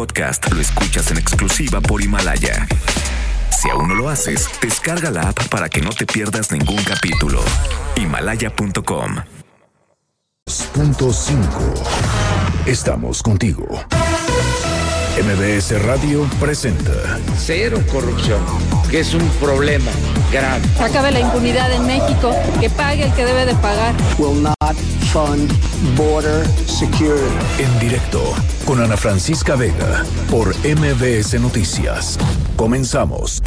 podcast lo escuchas en exclusiva por Himalaya. Si aún no lo haces, descarga la app para que no te pierdas ningún capítulo. Himalaya.com. Punto 5. Estamos contigo. MBS Radio presenta Cero corrupción, que es un problema grave. Acabe la impunidad en México, que pague el que debe de pagar. will not fund border security. en directo con Ana Francisca Vega por MBS Noticias. Comenzamos.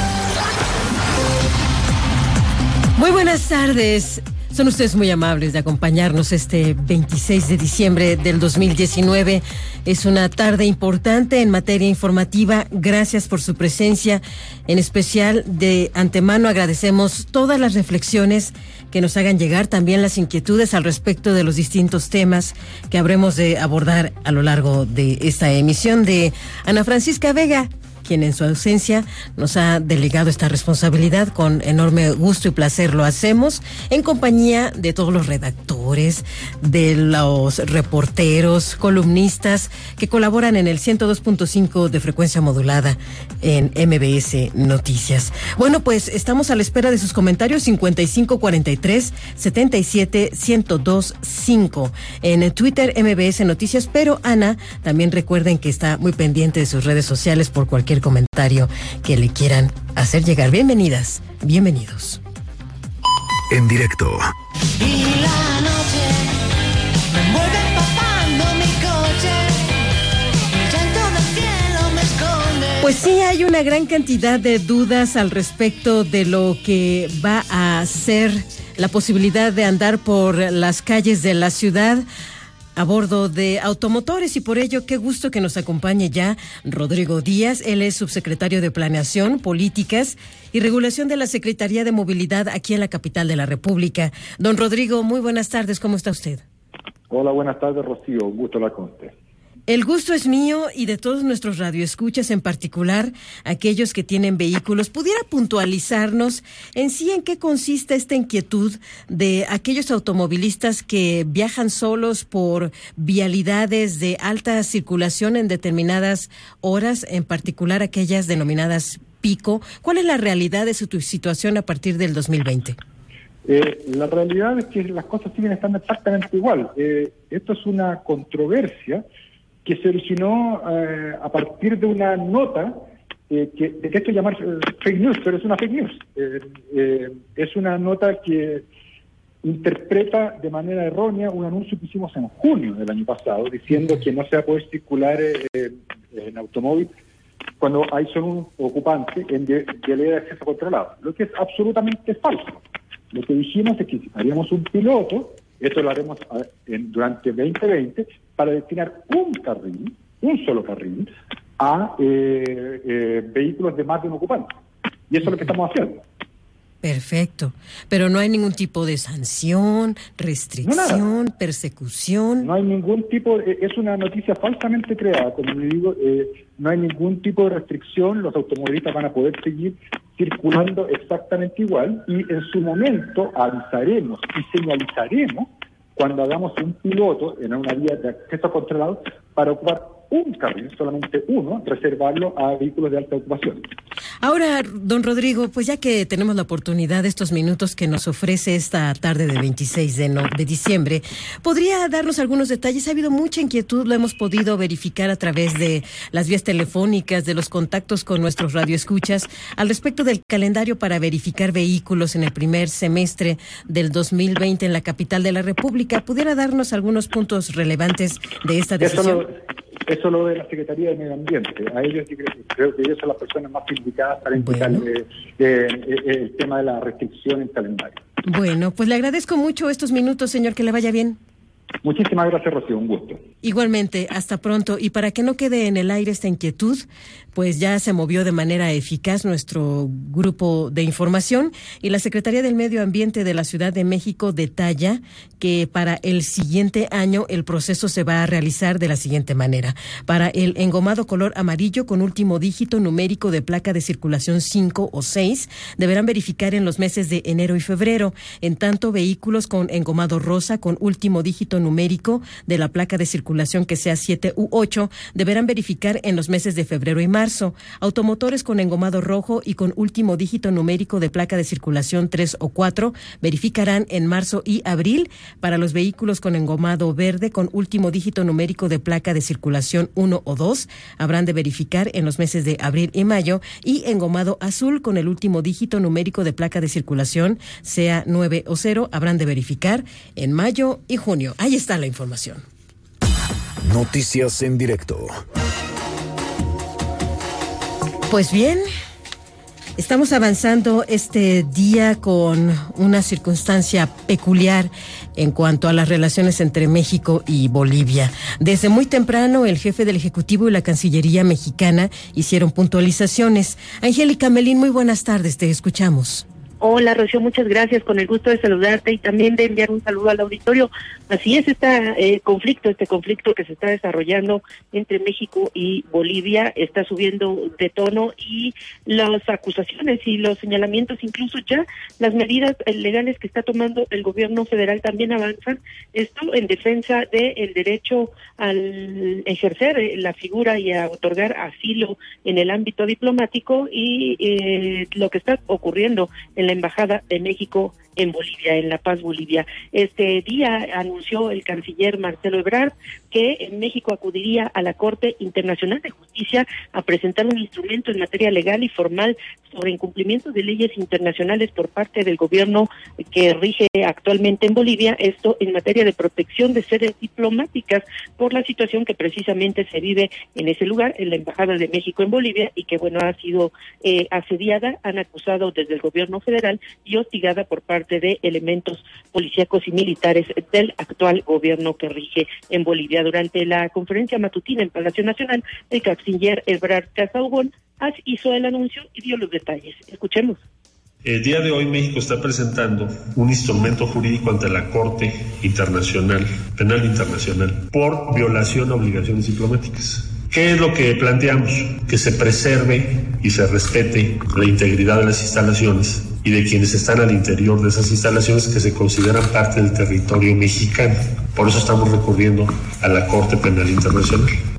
Muy buenas tardes. Son ustedes muy amables de acompañarnos este 26 de diciembre del 2019. Es una tarde importante en materia informativa. Gracias por su presencia. En especial, de antemano agradecemos todas las reflexiones que nos hagan llegar, también las inquietudes al respecto de los distintos temas que habremos de abordar a lo largo de esta emisión de Ana Francisca Vega quien en su ausencia nos ha delegado esta responsabilidad. Con enorme gusto y placer lo hacemos en compañía de todos los redactores, de los reporteros, columnistas que colaboran en el 102.5 de frecuencia modulada en MBS Noticias. Bueno, pues estamos a la espera de sus comentarios 5543 77 1025 en Twitter MBS Noticias, pero Ana, también recuerden que está muy pendiente de sus redes sociales por cualquier comentario que le quieran hacer llegar. Bienvenidas, bienvenidos. En directo Y la noche me envuelve empapando mi coche. El llanto del cielo me esconde. Pues sí, hay una gran cantidad de dudas al respecto de lo que va a ser la posibilidad de andar por las calles de la ciudad a bordo de automotores y por ello qué gusto que nos acompañe ya Rodrigo Díaz. Él es subsecretario de Planeación, Políticas y Regulación de la Secretaría de Movilidad aquí en la capital de la República. Don Rodrigo, muy buenas tardes, ¿cómo está usted? Hola, buenas tardes, Rocío. Un gusto hablar con usted. El gusto es mío y de todos nuestros radioescuchas, en particular aquellos que tienen vehículos. ¿Pudiera puntualizarnos en sí en qué consiste esta inquietud de aquellos automovilistas que viajan solos por vialidades de alta circulación en determinadas horas, en particular aquellas denominadas pico? ¿Cuál es la realidad de su situación a partir del 2020? Eh, la realidad es que las cosas siguen estando exactamente igual. Eh, esto es una controversia que se originó eh, a partir de una nota eh, que detesto llamar eh, fake news, pero es una fake news. Eh, eh, es una nota que interpreta de manera errónea un anuncio que hicimos en junio del año pasado, diciendo que no se va a poder circular en automóvil cuando hay solo un ocupante en de, de acceso controlado, lo que es absolutamente falso. Lo que dijimos es que haríamos un piloto, esto lo haremos en- durante 2020, para destinar un carril, un solo carril, a eh, eh, vehículos de más de un ocupante. Y eso es lo que estamos haciendo. Perfecto. Pero no hay ningún tipo de sanción, restricción, persecución. No hay ningún tipo, eh, es una noticia falsamente creada, como le digo, eh, no hay ningún tipo de restricción, los automovilistas van a poder seguir circulando exactamente igual y en su momento avisaremos y señalizaremos cuando hagamos un piloto en una vía de acceso controlado para ocupar un carril, solamente uno, reservarlo a vehículos de alta ocupación. Ahora, don Rodrigo, pues ya que tenemos la oportunidad de estos minutos que nos ofrece esta tarde de 26 de, no- de diciembre, ¿podría darnos algunos detalles? Ha habido mucha inquietud, lo hemos podido verificar a través de las vías telefónicas, de los contactos con nuestros radioescuchas, al respecto del calendario para verificar vehículos en el primer semestre del 2020 en la capital de la República. ¿Pudiera darnos algunos puntos relevantes de esta Eso decisión? Eso lo de la Secretaría de Medio Ambiente. A ellos creo, creo que ellos son las personas más indicadas para indicar Bueno. eh, eh, eh, el tema de la restricción en calendario. Bueno, pues le agradezco mucho estos minutos, señor, que le vaya bien. Muchísimas gracias, Rocío. Un gusto. Igualmente, hasta pronto. Y para que no quede en el aire esta inquietud, pues ya se movió de manera eficaz nuestro grupo de información y la Secretaría del Medio Ambiente de la Ciudad de México detalla que para el siguiente año el proceso se va a realizar de la siguiente manera. Para el engomado color amarillo con último dígito numérico de placa de circulación 5 o 6, deberán verificar en los meses de enero y febrero. En tanto, vehículos con engomado rosa con último dígito numérico de la placa de circulación que sea 7 u 8 deberán verificar en los meses de febrero y marzo. Automotores con engomado rojo y con último dígito numérico de placa de circulación 3 o 4 verificarán en marzo y abril. Para los vehículos con engomado verde con último dígito numérico de placa de circulación 1 o 2 habrán de verificar en los meses de abril y mayo y engomado azul con el último dígito numérico de placa de circulación sea 9 o 0 habrán de verificar en mayo y junio. Ahí está la información. Noticias en directo. Pues bien, estamos avanzando este día con una circunstancia peculiar en cuanto a las relaciones entre México y Bolivia. Desde muy temprano, el jefe del Ejecutivo y la Cancillería mexicana hicieron puntualizaciones. Angélica Melín, muy buenas tardes, te escuchamos. Hola, Rocío, muchas gracias. Con el gusto de saludarte y también de enviar un saludo al auditorio. Así es, este conflicto, este conflicto que se está desarrollando entre México y Bolivia está subiendo de tono y las acusaciones y los señalamientos, incluso ya las medidas eh, legales que está tomando el gobierno federal también avanzan. Esto en defensa del derecho al ejercer eh, la figura y a otorgar asilo en el ámbito diplomático y eh, lo que está ocurriendo en la Embajada de México en Bolivia, en La Paz, Bolivia. Este día anunció el canciller Marcelo Ebrard que en México acudiría a la Corte Internacional de Justicia a presentar un instrumento en materia legal y formal sobre incumplimiento de leyes internacionales por parte del gobierno que rige actualmente en Bolivia, esto en materia de protección de sedes diplomáticas por la situación que precisamente se vive en ese lugar, en la Embajada de México en Bolivia, y que bueno, ha sido eh, asediada, han acusado desde el gobierno federal y hostigada por parte de elementos policíacos y militares del actual gobierno que rige en Bolivia. Durante la conferencia matutina en Palacio Nacional, el canciller Ebrard Casaubon hizo el anuncio y dio los detalles. Escuchemos. El día de hoy México está presentando un instrumento jurídico ante la Corte Internacional, Penal Internacional, por violación a obligaciones diplomáticas. ¿Qué es lo que planteamos? Que se preserve y se respete la integridad de las instalaciones y de quienes están al interior de esas instalaciones que se consideran parte del territorio mexicano. Por eso estamos recurriendo a la Corte Penal Internacional.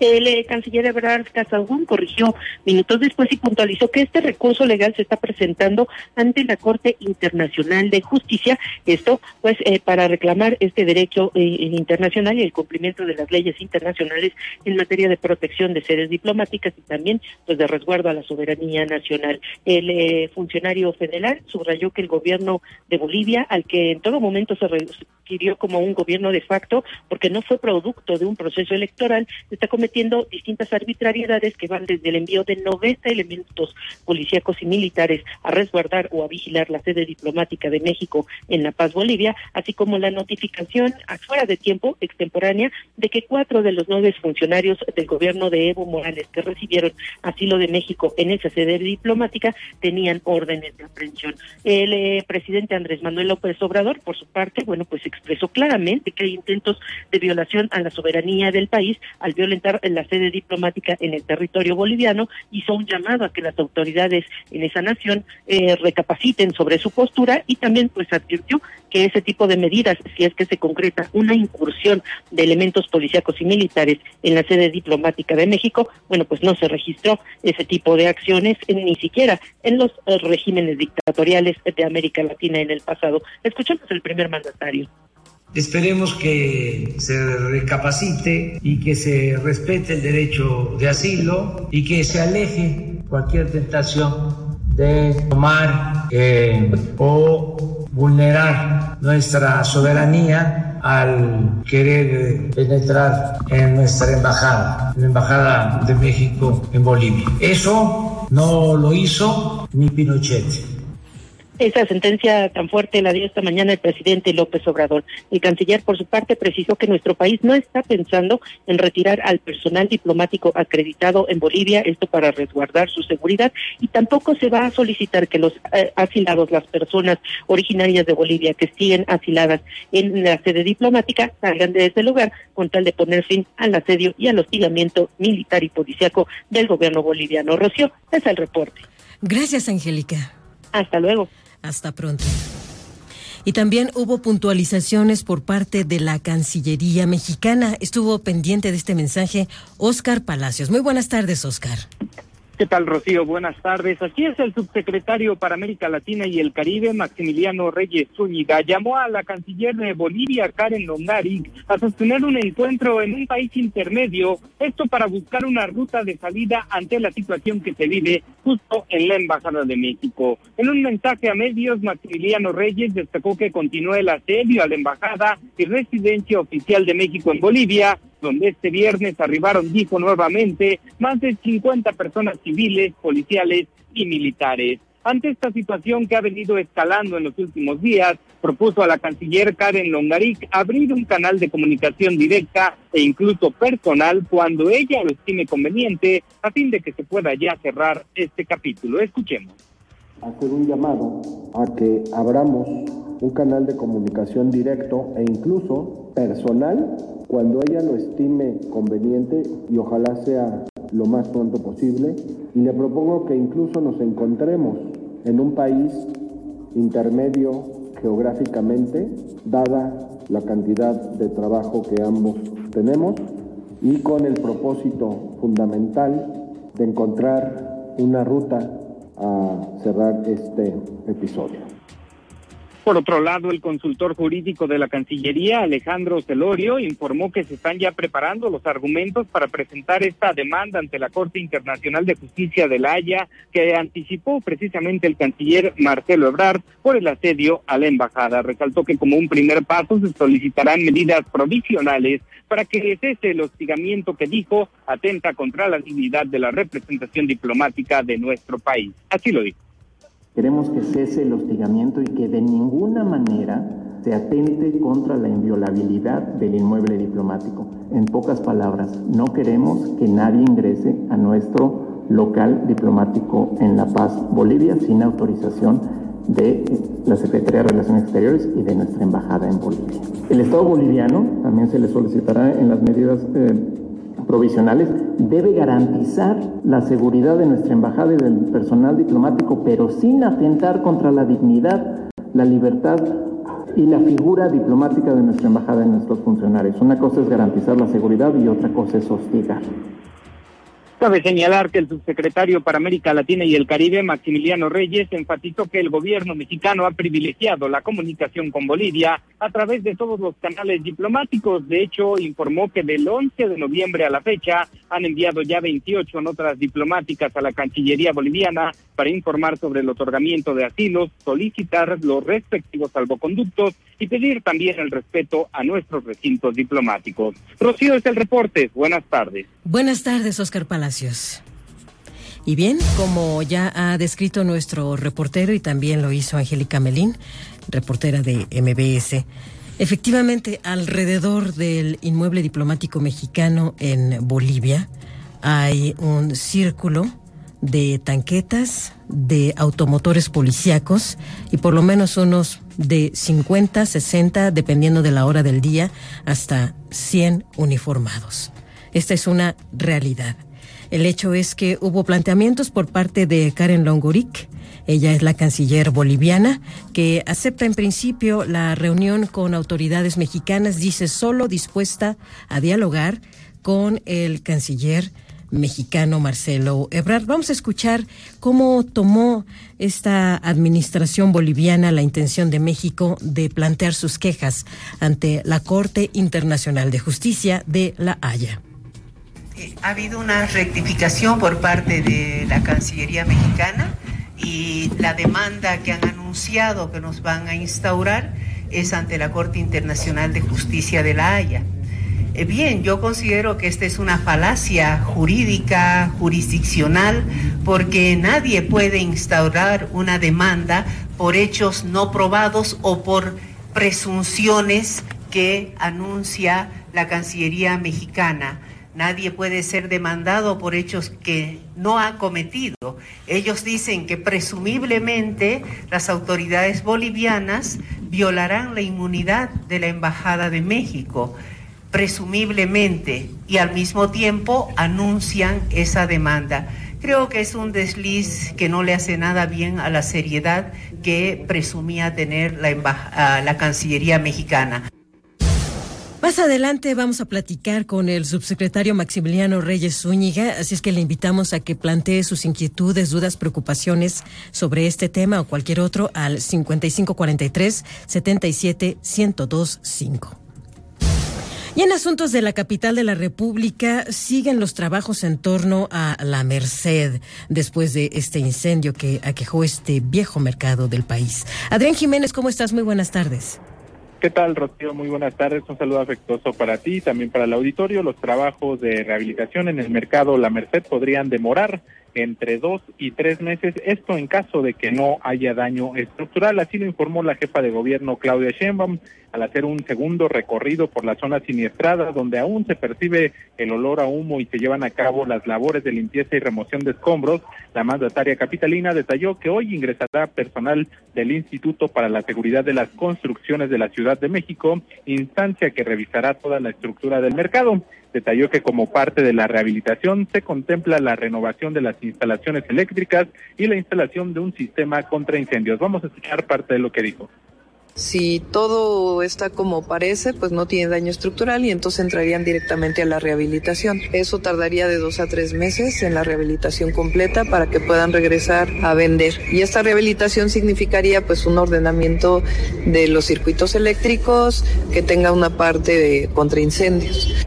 El canciller Ebrard Casaubon corrigió minutos después y puntualizó que este recurso legal se está presentando ante la Corte Internacional de Justicia, esto pues eh, para reclamar este derecho eh, internacional y el cumplimiento de las leyes internacionales en materia de protección de sedes diplomáticas y también pues de resguardo a la soberanía nacional. El eh, funcionario federal subrayó que el gobierno de Bolivia, al que en todo momento se refirió como un gobierno de facto, porque no fue producto de un proceso electoral, está cometiendo distintas arbitrariedades que van desde el envío de 90 elementos policíacos y militares a resguardar o a vigilar la sede diplomática de México en La Paz, Bolivia, así como la notificación afuera de tiempo extemporánea de que cuatro de los nueve funcionarios del gobierno de Evo Morales que recibieron asilo de México en esa sede diplomática tenían órdenes de aprehensión. El eh, presidente Andrés Manuel López Obrador, por su parte, bueno, pues expresó claramente que hay intentos de violación a la soberanía del país al violentar en la sede diplomática en el territorio boliviano, hizo un llamado a que las autoridades en esa nación eh, recapaciten sobre su postura y también pues advirtió que ese tipo de medidas, si es que se concreta una incursión de elementos policíacos y militares en la sede diplomática de México, bueno, pues no se registró ese tipo de acciones eh, ni siquiera en los eh, regímenes dictatoriales de América Latina en el pasado. Escuchemos el primer mandatario. Esperemos que se recapacite y que se respete el derecho de asilo y que se aleje cualquier tentación de tomar eh, o vulnerar nuestra soberanía al querer penetrar en nuestra embajada, la embajada de México en Bolivia. Eso no lo hizo ni Pinochet. Esa sentencia tan fuerte la dio esta mañana el presidente López Obrador. El canciller, por su parte, precisó que nuestro país no está pensando en retirar al personal diplomático acreditado en Bolivia, esto para resguardar su seguridad, y tampoco se va a solicitar que los eh, asilados, las personas originarias de Bolivia que siguen asiladas en la sede diplomática, salgan de ese lugar con tal de poner fin al asedio y al hostigamiento militar y policiaco del gobierno boliviano. Rocío, es el reporte. Gracias, Angélica. Hasta luego. Hasta pronto. Y también hubo puntualizaciones por parte de la Cancillería mexicana. Estuvo pendiente de este mensaje Oscar Palacios. Muy buenas tardes, Oscar. ¿Qué tal, Rocío? Buenas tardes. Aquí es el subsecretario para América Latina y el Caribe, Maximiliano Reyes Zúñiga, llamó a la canciller de Bolivia, Karen Longari, a sostener un encuentro en un país intermedio, esto para buscar una ruta de salida ante la situación que se vive justo en la Embajada de México. En un mensaje a medios, Maximiliano Reyes destacó que continúa el asedio a la Embajada y residencia oficial de México en Bolivia, donde este viernes arribaron, dijo nuevamente, más de 50 personas civiles, policiales y militares. Ante esta situación que ha venido escalando en los últimos días, propuso a la canciller Karen Longaric abrir un canal de comunicación directa e incluso personal cuando ella lo estime conveniente, a fin de que se pueda ya cerrar este capítulo. Escuchemos. Hacer un llamado a que abramos un canal de comunicación directo e incluso personal cuando ella lo estime conveniente y ojalá sea lo más pronto posible. Y le propongo que incluso nos encontremos en un país intermedio geográficamente, dada la cantidad de trabajo que ambos tenemos, y con el propósito fundamental de encontrar una ruta a cerrar este episodio. Por otro lado, el consultor jurídico de la Cancillería, Alejandro Celorio, informó que se están ya preparando los argumentos para presentar esta demanda ante la Corte Internacional de Justicia de La Haya, que anticipó precisamente el canciller Marcelo Ebrard por el asedio a la embajada. Resaltó que como un primer paso se solicitarán medidas provisionales para que cese el hostigamiento que dijo atenta contra la dignidad de la representación diplomática de nuestro país. Así lo dijo. Queremos que cese el hostigamiento y que de ninguna manera se atente contra la inviolabilidad del inmueble diplomático. En pocas palabras, no queremos que nadie ingrese a nuestro local diplomático en La Paz, Bolivia, sin autorización de la Secretaría de Relaciones Exteriores y de nuestra embajada en Bolivia. El Estado boliviano también se le solicitará en las medidas eh, provisionales debe garantizar la seguridad de nuestra embajada y del personal diplomático, pero sin atentar contra la dignidad, la libertad y la figura diplomática de nuestra embajada y nuestros funcionarios. Una cosa es garantizar la seguridad y otra cosa es hostigar. Cabe señalar que el subsecretario para América Latina y el Caribe, Maximiliano Reyes, enfatizó que el gobierno mexicano ha privilegiado la comunicación con Bolivia a través de todos los canales diplomáticos. De hecho, informó que del 11 de noviembre a la fecha han enviado ya 28 notas diplomáticas a la Cancillería boliviana para informar sobre el otorgamiento de asilos, solicitar los respectivos salvoconductos y pedir también el respeto a nuestros recintos diplomáticos. Rocío es el reporte. Buenas tardes. Buenas tardes, Oscar Palacios. Y bien, como ya ha descrito nuestro reportero y también lo hizo Angélica Melín, reportera de MBS, efectivamente alrededor del inmueble diplomático mexicano en Bolivia hay un círculo de tanquetas, de automotores policíacos y por lo menos unos de 50, 60, dependiendo de la hora del día, hasta 100 uniformados. Esta es una realidad. El hecho es que hubo planteamientos por parte de Karen Longoric, ella es la canciller boliviana, que acepta en principio la reunión con autoridades mexicanas, dice solo dispuesta a dialogar con el canciller mexicano Marcelo Ebrard. Vamos a escuchar cómo tomó esta administración boliviana la intención de México de plantear sus quejas ante la Corte Internacional de Justicia de La Haya. Ha habido una rectificación por parte de la Cancillería mexicana y la demanda que han anunciado que nos van a instaurar es ante la Corte Internacional de Justicia de La Haya. Eh, Bien, yo considero que esta es una falacia jurídica, jurisdiccional, porque nadie puede instaurar una demanda por hechos no probados o por presunciones que anuncia la Cancillería mexicana. Nadie puede ser demandado por hechos que no ha cometido. Ellos dicen que presumiblemente las autoridades bolivianas violarán la inmunidad de la Embajada de México presumiblemente y al mismo tiempo anuncian esa demanda. Creo que es un desliz que no le hace nada bien a la seriedad que presumía tener la, emba- ah, la Cancillería mexicana. Más adelante vamos a platicar con el subsecretario Maximiliano Reyes Zúñiga, así es que le invitamos a que plantee sus inquietudes, dudas, preocupaciones sobre este tema o cualquier otro al 5543 77 1025. Y en asuntos de la capital de la República siguen los trabajos en torno a la Merced después de este incendio que aquejó este viejo mercado del país. Adrián Jiménez, ¿cómo estás? Muy buenas tardes. ¿Qué tal, Rocío? Muy buenas tardes. Un saludo afectuoso para ti y también para el auditorio. Los trabajos de rehabilitación en el mercado La Merced podrían demorar entre dos y tres meses, esto en caso de que no haya daño estructural. Así lo informó la jefa de gobierno Claudia Sheinbaum al hacer un segundo recorrido por la zona siniestrada, donde aún se percibe el olor a humo y se llevan a cabo las labores de limpieza y remoción de escombros. La mandataria capitalina detalló que hoy ingresará personal del Instituto para la Seguridad de las Construcciones de la Ciudad de México, instancia que revisará toda la estructura del mercado. Detalló que como parte de la rehabilitación se contempla la renovación de las instalaciones eléctricas y la instalación de un sistema contra incendios. Vamos a escuchar parte de lo que dijo. Si todo está como parece, pues no tiene daño estructural y entonces entrarían directamente a la rehabilitación. Eso tardaría de dos a tres meses en la rehabilitación completa para que puedan regresar a vender. Y esta rehabilitación significaría pues un ordenamiento de los circuitos eléctricos que tenga una parte contra incendios.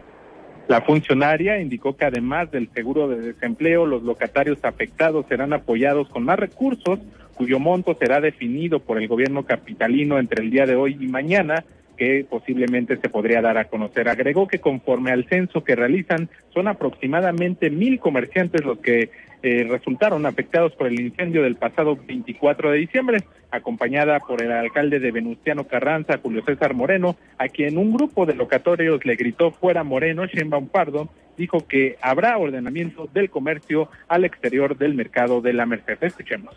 La funcionaria indicó que además del seguro de desempleo, los locatarios afectados serán apoyados con más recursos, cuyo monto será definido por el gobierno capitalino entre el día de hoy y mañana, que posiblemente se podría dar a conocer. Agregó que conforme al censo que realizan, son aproximadamente mil comerciantes los que eh, resultaron afectados por el incendio del pasado 24 de diciembre, acompañada por el alcalde de Venustiano Carranza, Julio César Moreno, a quien un grupo de locatorios le gritó fuera Moreno, Sheinbaum Pardo, dijo que habrá ordenamiento del comercio al exterior del mercado de la Merced. Escuchemos.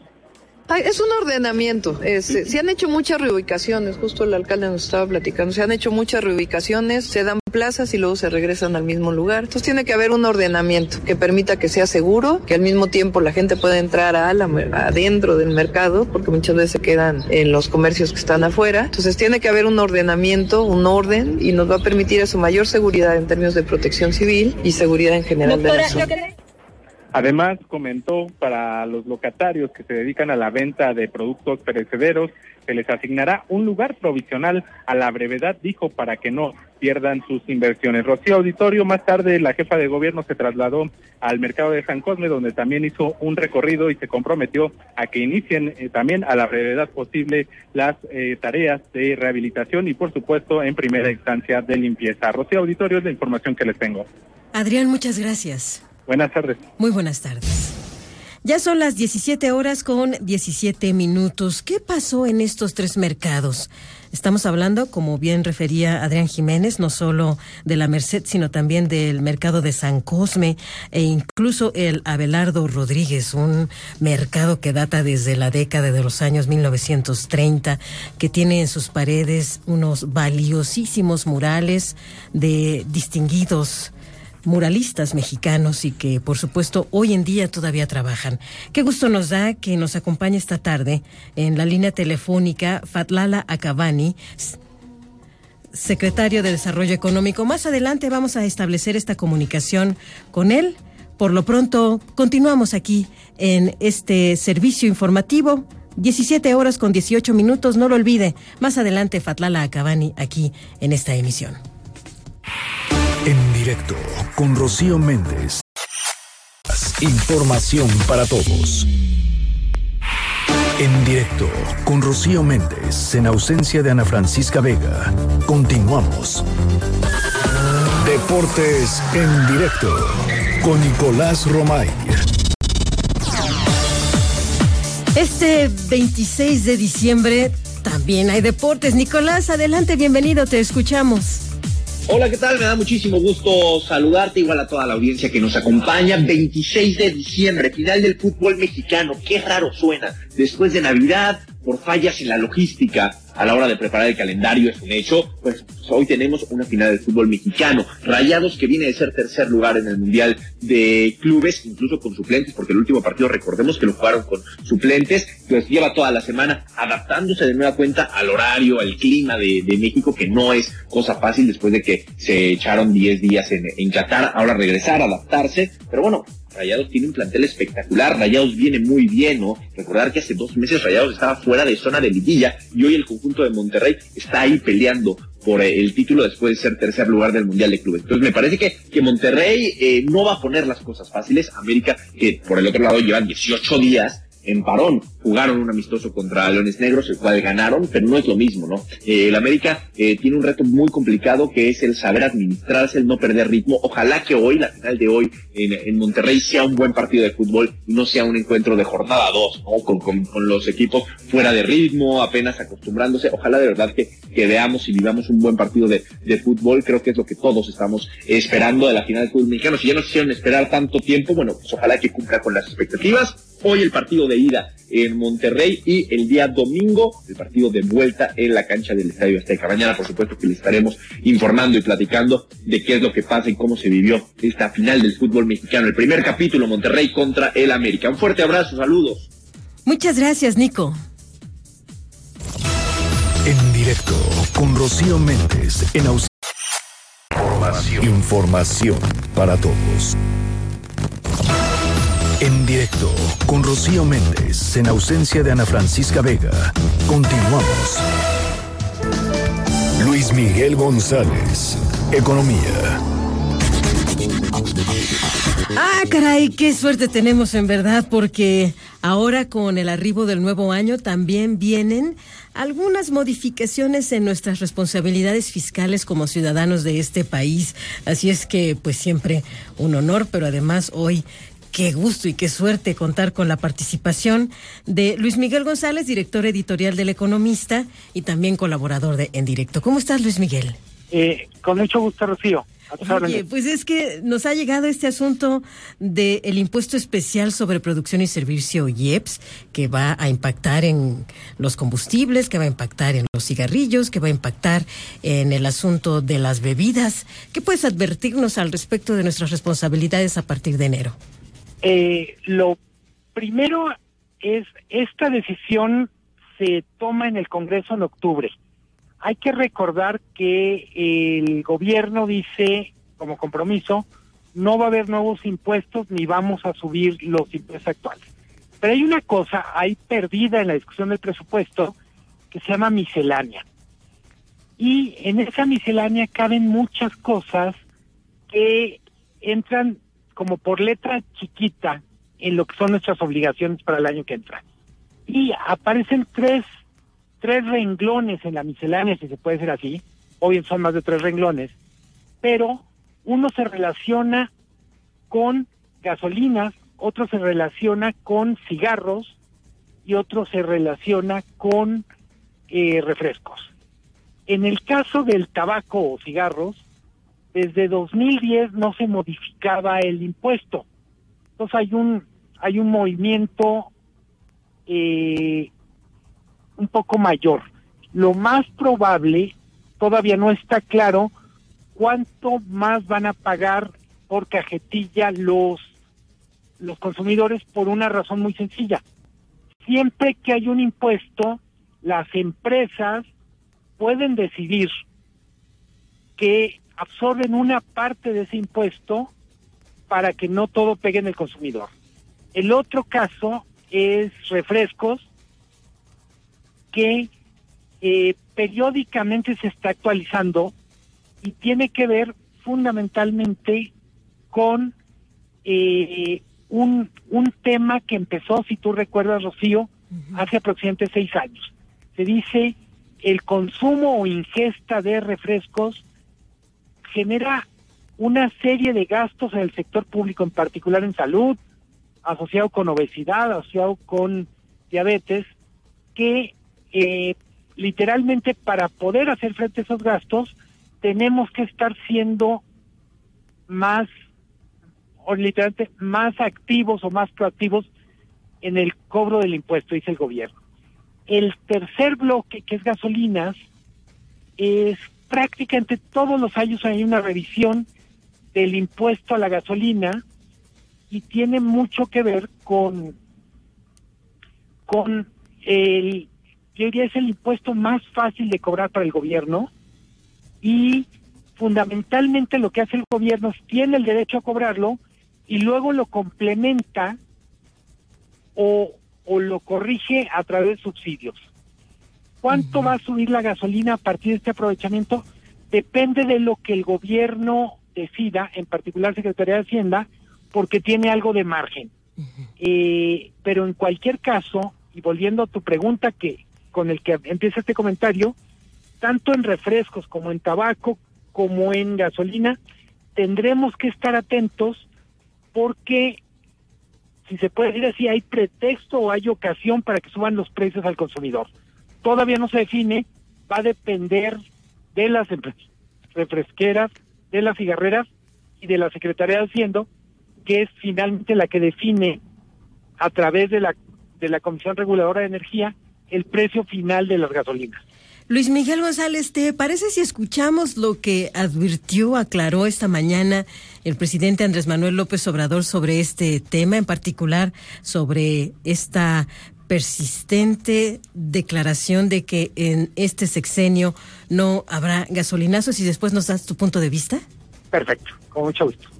Es un ordenamiento. es- eh, se han hecho muchas reubicaciones, justo el alcalde nos estaba platicando. Se han hecho muchas reubicaciones, se dan plazas y luego se regresan al mismo lugar. Entonces tiene que haber un ordenamiento que permita que sea seguro, que al mismo tiempo la gente pueda entrar a la adentro del mercado, porque muchas veces se quedan en los comercios que están afuera. Entonces tiene que haber un ordenamiento, un orden y nos va a permitir eso mayor seguridad en términos de protección civil y seguridad en general de la zona. Además, comentó para los locatarios que se dedican a la venta de productos perecederos, se les asignará un lugar provisional a la brevedad, dijo, para que no pierdan sus inversiones. Rocío Auditorio, más tarde la jefa de gobierno se trasladó al mercado de San Cosme, donde también hizo un recorrido y se comprometió a que inicien eh, también a la brevedad posible las eh, tareas de rehabilitación y, por supuesto, en primera instancia de limpieza. Rocío Auditorio es la información que les tengo. Adrián, muchas gracias. Buenas tardes. Muy buenas tardes. Ya son las 17 horas con 17 minutos. ¿Qué pasó en estos tres mercados? Estamos hablando, como bien refería Adrián Jiménez, no solo de la Merced, sino también del mercado de San Cosme e incluso el Abelardo Rodríguez, un mercado que data desde la década de los años 1930, que tiene en sus paredes unos valiosísimos murales de distinguidos muralistas mexicanos y que por supuesto hoy en día todavía trabajan. Qué gusto nos da que nos acompañe esta tarde en la línea telefónica Fatlala Acabani, s- secretario de Desarrollo Económico. Más adelante vamos a establecer esta comunicación con él. Por lo pronto, continuamos aquí en este servicio informativo. 17 horas con 18 minutos, no lo olvide. Más adelante, Fatlala Acabani, aquí en esta emisión. En directo con Rocío Méndez. Información para todos. En directo con Rocío Méndez en ausencia de Ana Francisca Vega. Continuamos. Deportes en directo con Nicolás Romay. Este 26 de diciembre también hay deportes. Nicolás, adelante, bienvenido, te escuchamos. Hola, ¿qué tal? Me da muchísimo gusto saludarte, igual a toda la audiencia que nos acompaña. 26 de diciembre, final del fútbol mexicano. Qué raro suena. Después de Navidad, por fallas en la logística a la hora de preparar el calendario, es un hecho, pues, pues hoy tenemos una final del fútbol mexicano. Rayados que viene de ser tercer lugar en el Mundial de Clubes, incluso con suplentes, porque el último partido recordemos que lo jugaron con suplentes, pues lleva toda la semana adaptándose de nueva cuenta al horario, al clima de, México, que no es cosa fácil después de que se echaron 10 días en, en Qatar, ahora regresar, adaptarse, pero bueno, Rayados tiene un plantel espectacular, Rayados viene muy bien, ¿no? Recordar que hace dos meses Rayados estaba fuera de zona de liguilla y hoy el conjunto de Monterrey está ahí peleando por eh, el título después de ser tercer lugar del Mundial de Clubes. Entonces me parece que, que Monterrey eh, no va a poner las cosas fáciles. América, que por el otro lado llevan 18 días en parón. Jugaron un amistoso contra Leones Negros, el cual ganaron, pero no es lo mismo, ¿no? Eh, el América eh, tiene un reto muy complicado que es el saber administrarse, el no perder ritmo. Ojalá que hoy, la final de hoy en, Monterrey, sea un buen partido de fútbol y no sea un encuentro de jornada 2, ¿no? Con, con, con, los equipos fuera de ritmo, apenas acostumbrándose. Ojalá de verdad que, que veamos y vivamos un buen partido de, de fútbol. Creo que es lo que todos estamos esperando de la final del fútbol mexicano. Si ya nos hicieron esperar tanto tiempo, bueno, pues ojalá que cumpla con las expectativas. Hoy el partido de ida en Monterrey y el día domingo el partido de vuelta en la cancha del Estadio Azteca. Mañana, por supuesto, que le estaremos informando y platicando de qué es lo que pasa y cómo se vivió esta final del fútbol mexicano. El primer capítulo, Monterrey contra el América. Un fuerte abrazo, saludos. Muchas gracias, Nico. En directo con Rocío Méndez en Aus Información. Información para todos. En directo con Rocío Méndez en ausencia de Ana Francisca Vega. Continuamos. Luis Miguel González, Economía. Ah, caray, qué suerte tenemos en verdad, porque ahora con el arribo del nuevo año también vienen algunas modificaciones en nuestras responsabilidades fiscales como ciudadanos de este país. Así es que, pues siempre un honor, pero además hoy qué gusto y qué suerte contar con la participación de Luis Miguel González, director editorial del Economista y también colaborador de En Directo. ¿Cómo estás, Luis Miguel? Eh, con mucho gusto, Rocío. Oye, pues es que nos ha llegado este asunto del impuesto especial sobre producción y servicio IEPS, que va a impactar en los combustibles, que va a impactar en los cigarrillos, que va a impactar en el asunto de las bebidas. ¿Qué puedes advertirnos al respecto de nuestras responsabilidades a partir de enero? Eh, lo primero es, esta decisión se toma en el Congreso en octubre. Hay que recordar que el gobierno dice, como compromiso, no va a haber nuevos impuestos ni vamos a subir los impuestos actuales. Pero hay una cosa ahí perdida en la discusión del presupuesto que se llama miscelánea. Y en esa miscelánea caben muchas cosas que entran como por letra chiquita en lo que son nuestras obligaciones para el año que entra. Y aparecen tres, tres renglones en la miscelánea, si se puede decir así, o bien son más de tres renglones, pero uno se relaciona con gasolinas, otro se relaciona con cigarros y otro se relaciona con eh, refrescos. En el caso del tabaco o cigarros, desde 2010 no se modificaba el impuesto. Entonces hay un hay un movimiento eh, un poco mayor. Lo más probable, todavía no está claro cuánto más van a pagar por cajetilla los los consumidores por una razón muy sencilla. Siempre que hay un impuesto, las empresas pueden decidir que absorben una parte de ese impuesto para que no todo pegue en el consumidor. El otro caso es refrescos que eh, periódicamente se está actualizando y tiene que ver fundamentalmente con eh, un, un tema que empezó, si tú recuerdas, Rocío, hace aproximadamente seis años. Se dice el consumo o ingesta de refrescos genera una serie de gastos en el sector público, en particular en salud, asociado con obesidad, asociado con diabetes, que eh, literalmente para poder hacer frente a esos gastos tenemos que estar siendo más, o literalmente más activos o más proactivos en el cobro del impuesto, dice el gobierno. El tercer bloque, que es gasolinas, es prácticamente todos los años hay una revisión del impuesto a la gasolina y tiene mucho que ver con con el yo diría es el impuesto más fácil de cobrar para el gobierno y fundamentalmente lo que hace el gobierno es tiene el derecho a cobrarlo y luego lo complementa o, o lo corrige a través de subsidios. ¿Cuánto va a subir la gasolina a partir de este aprovechamiento? Depende de lo que el gobierno decida, en particular Secretaría de Hacienda, porque tiene algo de margen. Eh, pero en cualquier caso, y volviendo a tu pregunta que con el que empieza este comentario, tanto en refrescos como en tabaco como en gasolina, tendremos que estar atentos porque si se puede decir así, hay pretexto o hay ocasión para que suban los precios al consumidor. Todavía no se define, va a depender de las refresqueras, de las cigarreras y de la Secretaría de Hacienda, que es finalmente la que define a través de la de la Comisión Reguladora de Energía el precio final de las gasolinas. Luis Miguel González, ¿te parece si escuchamos lo que advirtió, aclaró esta mañana el presidente Andrés Manuel López Obrador sobre este tema, en particular sobre esta persistente declaración de que en este sexenio no habrá gasolinazos y después nos das tu punto de vista? Perfecto, con mucho gusto.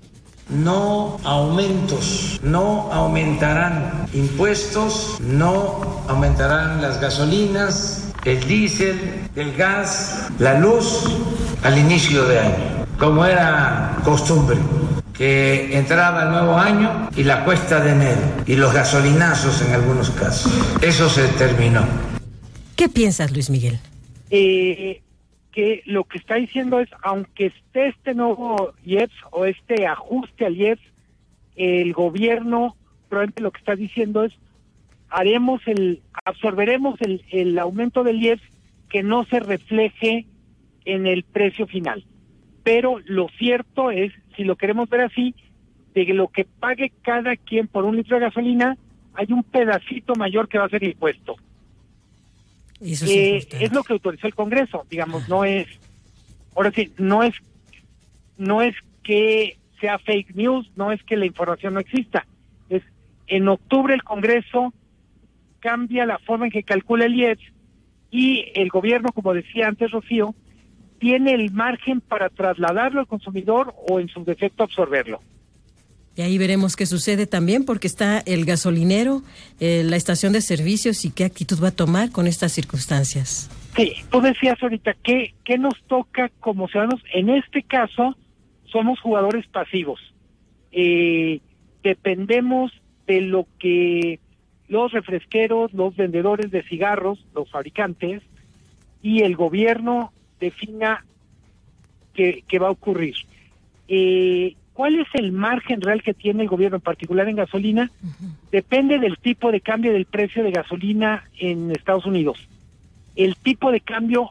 No aumentos, no aumentarán impuestos, no aumentarán las gasolinas, el diésel, el gas, la luz al inicio de año, como era costumbre, que entraba el nuevo año y la cuesta de enero y los gasolinazos en algunos casos. Eso se terminó. ¿Qué piensas, Luis Miguel? eh, que lo que está diciendo es, aunque esté este nuevo IEPS o este ajuste al IEPS, el gobierno probablemente lo que está diciendo es, haremos el, absorberemos el, el aumento del IEPS que no se refleje en el precio final. Pero lo cierto es, si lo queremos ver así, de lo que pague cada quien por un litro de gasolina, hay un pedacito mayor que va a ser impuesto. Eso es Eh, es lo que autorizó el Congreso, digamos, no es, ahora sí, no es, no es que sea fake news, no es que la información no exista, es en octubre el Congreso cambia la forma en que calcula el IEPS y el gobierno, como decía antes Rocío, tiene el margen para trasladarlo al consumidor o en su defecto absorberlo. Y ahí veremos qué sucede también, porque está el gasolinero, eh, la estación de servicios y qué actitud va a tomar con estas circunstancias. Sí, tú decías ahorita, ¿qué, ¿qué nos toca como ciudadanos? En este caso, somos jugadores pasivos. Eh, dependemos de lo que los refresqueros, los vendedores de cigarros, los fabricantes y el gobierno defina qué, qué va a ocurrir. Eh, ¿Cuál es el margen real que tiene el gobierno, en particular en gasolina? Depende del tipo de cambio del precio de gasolina en Estados Unidos. El tipo de cambio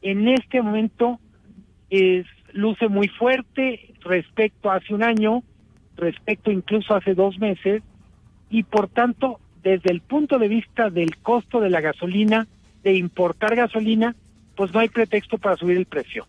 en este momento es, luce muy fuerte respecto a hace un año, respecto incluso hace dos meses, y por tanto, desde el punto de vista del costo de la gasolina, de importar gasolina, pues no hay pretexto para subir el precio.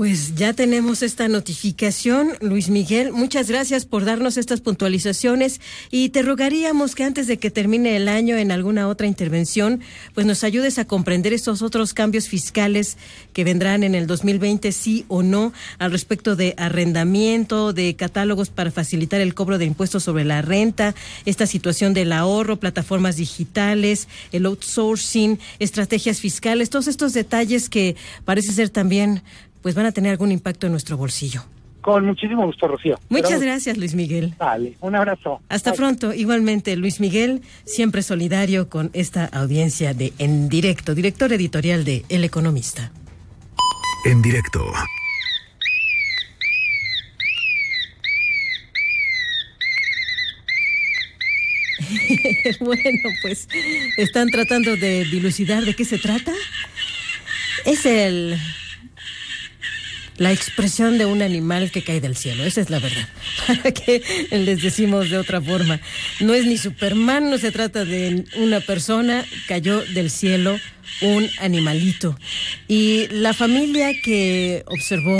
Pues ya tenemos esta notificación, Luis Miguel. Muchas gracias por darnos estas puntualizaciones y te rogaríamos que antes de que termine el año en alguna otra intervención, pues nos ayudes a comprender estos otros cambios fiscales que vendrán en el 2020, sí o no, al respecto de arrendamiento, de catálogos para facilitar el cobro de impuestos sobre la renta, esta situación del ahorro, plataformas digitales, el outsourcing, estrategias fiscales, todos estos detalles que parece ser también pues van a tener algún impacto en nuestro bolsillo. Con muchísimo gusto, Rocío. Muchas Pero- gracias, Luis Miguel. Dale, un abrazo. Hasta pronto. Igualmente, Luis Miguel, siempre solidario con esta audiencia de En Directo, director editorial de El Economista. En directo. bueno, pues están tratando de dilucidar de qué se trata. Es el la expresión de un animal que cae del cielo, esa es la verdad. ¿Para qué les decimos de otra forma? No es ni Superman, no se trata de una persona, cayó del cielo un animalito. Y la familia que observó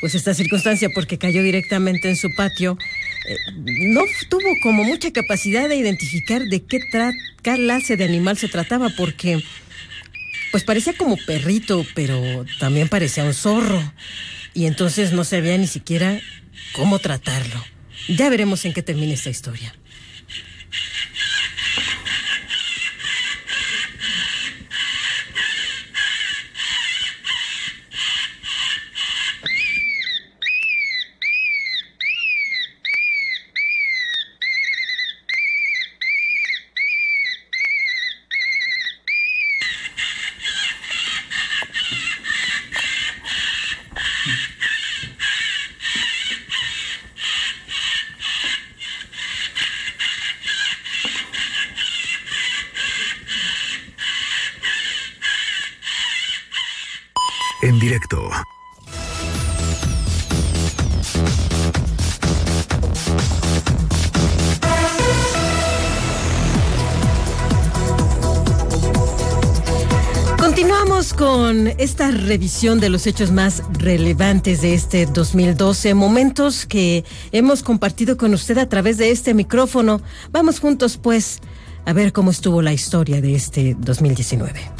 pues esta circunstancia porque cayó directamente en su patio, eh, no tuvo como mucha capacidad de identificar de qué clase de animal se trataba porque pues parecía como perrito, pero también parecía un zorro. Y entonces no sabía ni siquiera cómo tratarlo. Ya veremos en qué termina esta historia. Revisión de los hechos más relevantes de este 2012, momentos que hemos compartido con usted a través de este micrófono. Vamos juntos pues a ver cómo estuvo la historia de este 2019.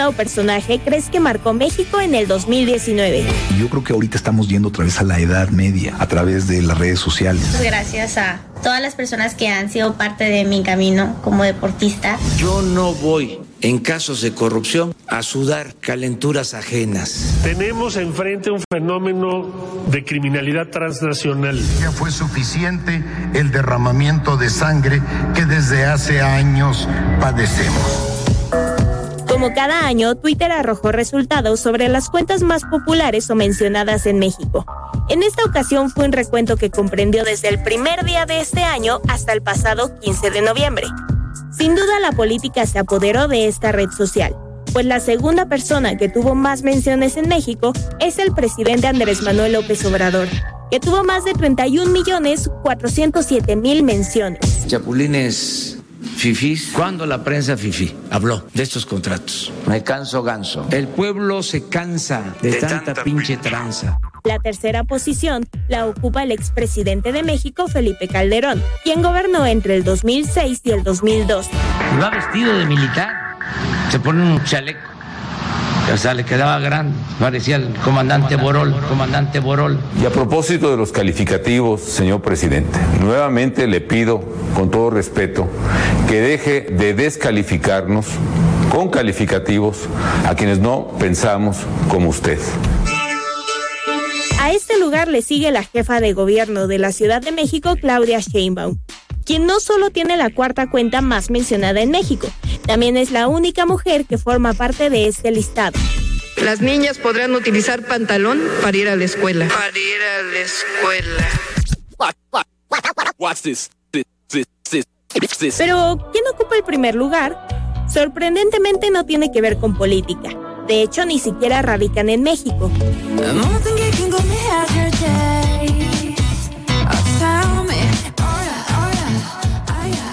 Persona o personaje crees que marcó México en el 2019? Yo creo que ahorita estamos yendo otra vez a la edad media a través de las redes sociales. Gracias a todas las personas que han sido parte de mi camino como deportista. Yo no voy en casos de corrupción a sudar calenturas ajenas. Tenemos enfrente un fenómeno de criminalidad transnacional. Ya fue suficiente el derramamiento de sangre que desde hace años padecemos. Como cada año, Twitter arrojó resultados sobre las cuentas más populares o mencionadas en México. En esta ocasión fue un recuento que comprendió desde el primer día de este año hasta el pasado 15 de noviembre. Sin duda la política se apoderó de esta red social, pues la segunda persona que tuvo más menciones en México es el presidente Andrés Manuel López Obrador, que tuvo más de 31 millones 407 mil menciones. Chapulines fifís. ¿Cuándo la prensa fifí habló de estos contratos? Me canso ganso. El pueblo se cansa de, tanta, pinche tranza. La tercera posición la ocupa el expresidente de México, Felipe Calderón, quien gobernó entre el 2006 y el 2002. Y va vestido de militar. Se pone un chaleco. O sea, le quedaba grande. Parecía el comandante Borol, comandante Borol. Y a propósito de los calificativos, señor presidente, nuevamente le pido, con todo respeto, que deje de descalificarnos con calificativos a quienes no pensamos como usted. A este lugar le sigue la jefa de gobierno de la Ciudad de México, Claudia Sheinbaum, quien no solo tiene la cuarta cuenta más mencionada en México, también es la única mujer que forma parte de este listado. Las niñas podrán utilizar pantalón para ir a la escuela. Para ir a la escuela. Pero, ¿quién ocupa el primer lugar? Sorprendentemente no tiene que ver con política. De hecho, ni siquiera radican en México.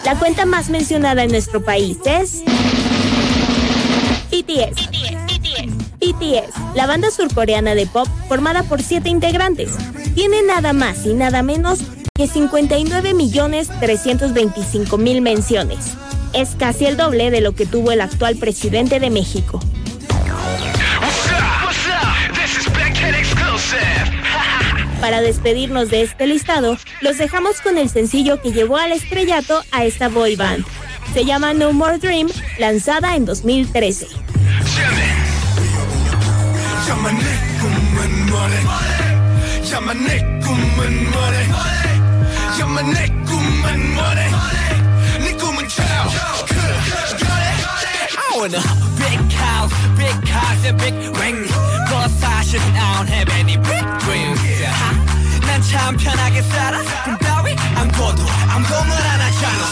La cuenta más mencionada en nuestro país es BTS. BTS, la banda surcoreana de pop formada por siete integrantes, tiene nada más y nada menos que 59 millones 325 mil menciones. Es casi el doble de lo que tuvo el actual presidente de México. Para despedirnos de este listado, los dejamos con el sencillo que llevó al estrellato a esta boy band. Se llama No More Dream, lanzada en 2013. I want a big house, big cars and big rings. 뭐 사실 I don't have any big dreams. 난참 편하게 살아. 돈 따위 안 꿔도 아무도 말 안 하잖아.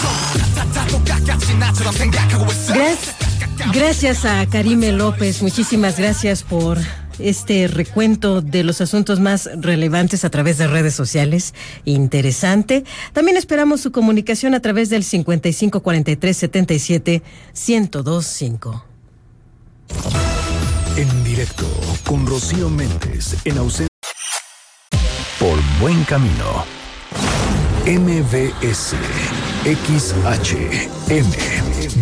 다, 다, 다 똑같이 나처럼 생각하고 있어. Gracias. Gracias a Karime López, muchísimas gracias por este recuento de los asuntos más relevantes a través de redes sociales. Interesante. También esperamos su comunicación a través del 5543 77 1025. En directo con Rocío Méndez en ausencia. Por buen camino. MBS XHM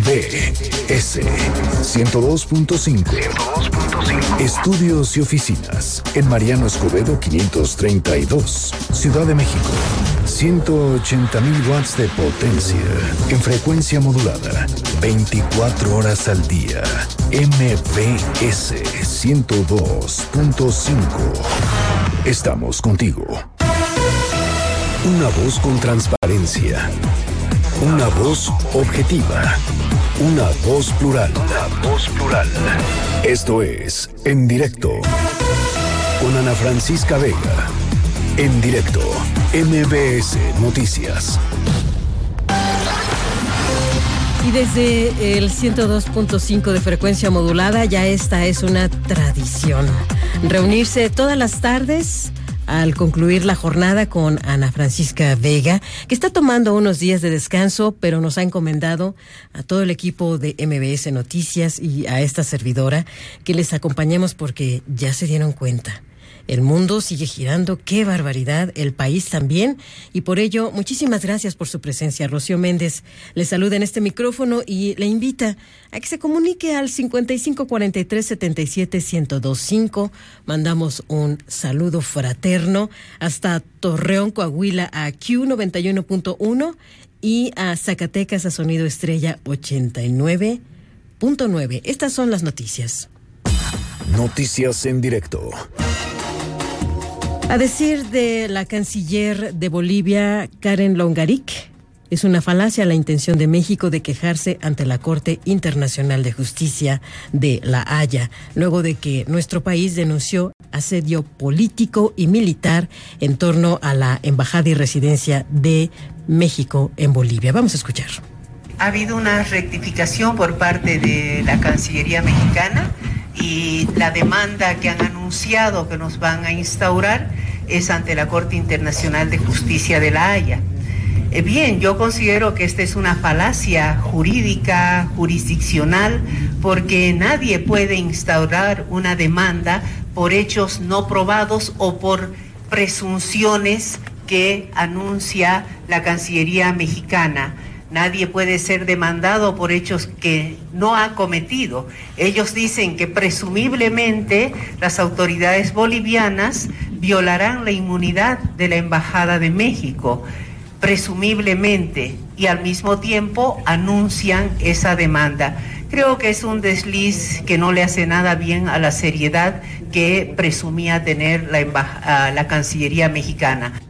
BS 102.5 Estudios y oficinas en Mariano Escobedo 532 Ciudad de México 180 mil watts de potencia en frecuencia modulada 24 horas al día MBS 102.5 Estamos contigo una voz con transparencia. Una voz objetiva. Una voz plural. Una voz plural. Esto es En Directo. Con Ana Francisca Vega. En directo. MBS Noticias. Y desde el 102.5 de frecuencia modulada ya esta es una tradición. Reunirse todas las tardes al concluir la jornada con Ana Francisca Vega, que está tomando unos días de descanso, pero nos ha encomendado a todo el equipo de MBS Noticias y a esta servidora que les acompañemos porque ya se dieron cuenta el mundo sigue girando, qué barbaridad, el país también. Y por ello, muchísimas gracias por su presencia. Rocío Méndez le saluda en este micrófono y le invita a que se comunique al 5543-77-1025. Mandamos un saludo fraterno hasta Torreón, Coahuila, a Q91.1 y a Zacatecas a Sonido Estrella 89.9. Estas son las noticias. Noticias en directo. A decir de la canciller de Bolivia, Karen Longaric, es una falacia la intención de México de quejarse ante la Corte Internacional de Justicia de La Haya, luego de que nuestro país denunció asedio político y militar en torno a la embajada y residencia de México en Bolivia. Vamos a escuchar. Ha habido una rectificación por parte de la Cancillería mexicana y la demanda que han anunciado que nos van a instaurar es ante la Corte Internacional de Justicia de la Haya. Eh, bien, yo considero que esta es una falacia jurídica, jurisdiccional, porque nadie puede instaurar una demanda por hechos no probados o por presunciones que anuncia la Cancillería mexicana. Nadie puede ser demandado por hechos que no ha cometido. Ellos dicen que presumiblemente las autoridades bolivianas violarán la inmunidad de la Embajada de México, presumiblemente, y al mismo tiempo anuncian esa demanda. Creo que es un desliz que no le hace nada bien a la seriedad que presumía tener la, la Cancillería mexicana.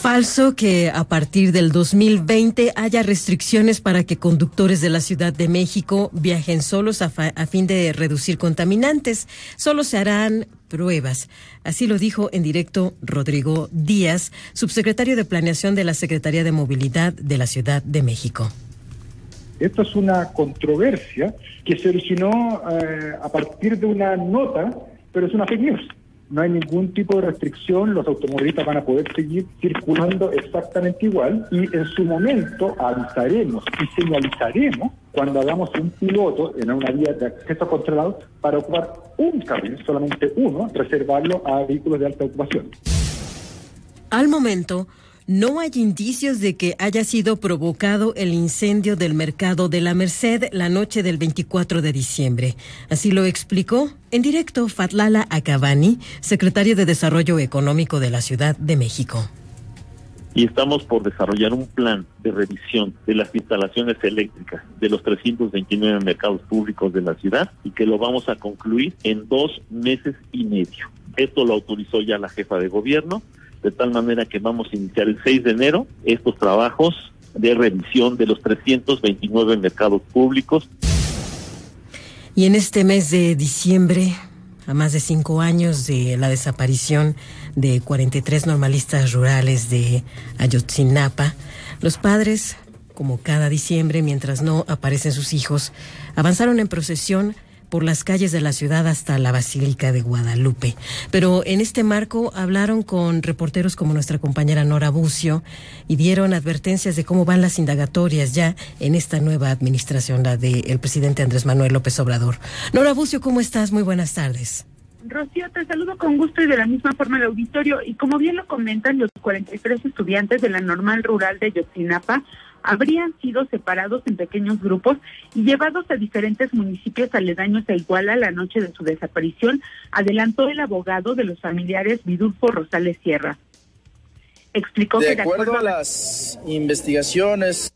Falso que a partir del 2020 haya restricciones para que conductores de la Ciudad de México viajen solos a, fin de reducir contaminantes. Solo se harán pruebas. Así lo dijo en directo Rodrigo Díaz, subsecretario de Planeación de la Secretaría de Movilidad de la Ciudad de México. Esto es una controversia que se originó eh, a partir de una nota, pero es una fake news no hay ningún tipo de restricción, los automovilistas van a poder seguir circulando exactamente igual y en su momento avisaremos y señalizaremos cuando hagamos un piloto en una vía de acceso controlado para ocupar un carril, solamente uno, reservarlo a vehículos de alta ocupación. Al momento, no hay indicios de que haya sido provocado el incendio del mercado de la Merced la noche del 24 de diciembre. Así lo explicó en directo Fatlala Acabani, secretario de Desarrollo Económico de la Ciudad de México. Y estamos por desarrollar un plan de revisión de las instalaciones eléctricas de los 329 mercados públicos de la ciudad y que lo vamos a concluir en dos meses y medio. Esto lo autorizó ya la jefa de gobierno de tal manera que vamos a iniciar el 6 de enero estos trabajos de revisión de los 329 mercados públicos. Y en este mes de diciembre, a más de cinco años de la desaparición de 43 normalistas rurales de Ayotzinapa, los padres como cada diciembre, mientras no aparecen sus hijos, avanzaron en procesión por las calles de la ciudad hasta la Basílica de Guadalupe. Pero en este marco hablaron con reporteros como nuestra compañera Nora Bucio y dieron advertencias de cómo van las indagatorias ya en esta nueva administración, la del presidente Andrés Manuel López Obrador. Nora Bucio, ¿cómo estás? Muy buenas tardes. Rocío, te saludo con gusto y de la misma forma el auditorio. Y como bien lo comentan los 43 estudiantes de la normal rural de Yotzinapa, habrían sido separados en pequeños grupos y llevados a diferentes municipios aledaños a Iguala la noche de su desaparición, adelantó el abogado de los familiares Vidulfo Rosales Sierra. Explicó de que de acuerdo acuerdo a las investigaciones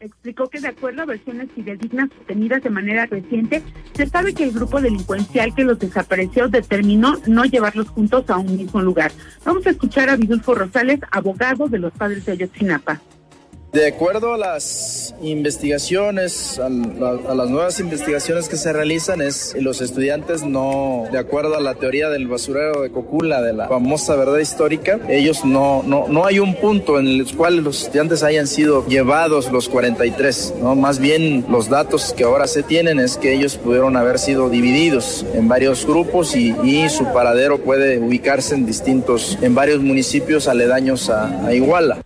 explicó que de acuerdo a versiones fidedignas obtenidas de manera reciente, se sabe que el grupo delincuencial que los desapareció determinó no llevarlos juntos a un mismo lugar. Vamos a escuchar a Vidulfo Rosales, abogado de los padres de Ayotzinapa. De acuerdo a las investigaciones, a, la- a las nuevas investigaciones que se realizan, es los estudiantes no, de acuerdo a la teoría del basurero de Cocula, de la famosa verdad histórica, ellos no, no, no hay un punto en el cual los estudiantes hayan sido llevados los 43, ¿no? Más bien los datos que ahora se tienen es que ellos pudieron haber sido divididos en varios grupos y, y su paradero puede ubicarse en distintos, en varios municipios aledaños a- a Iguala.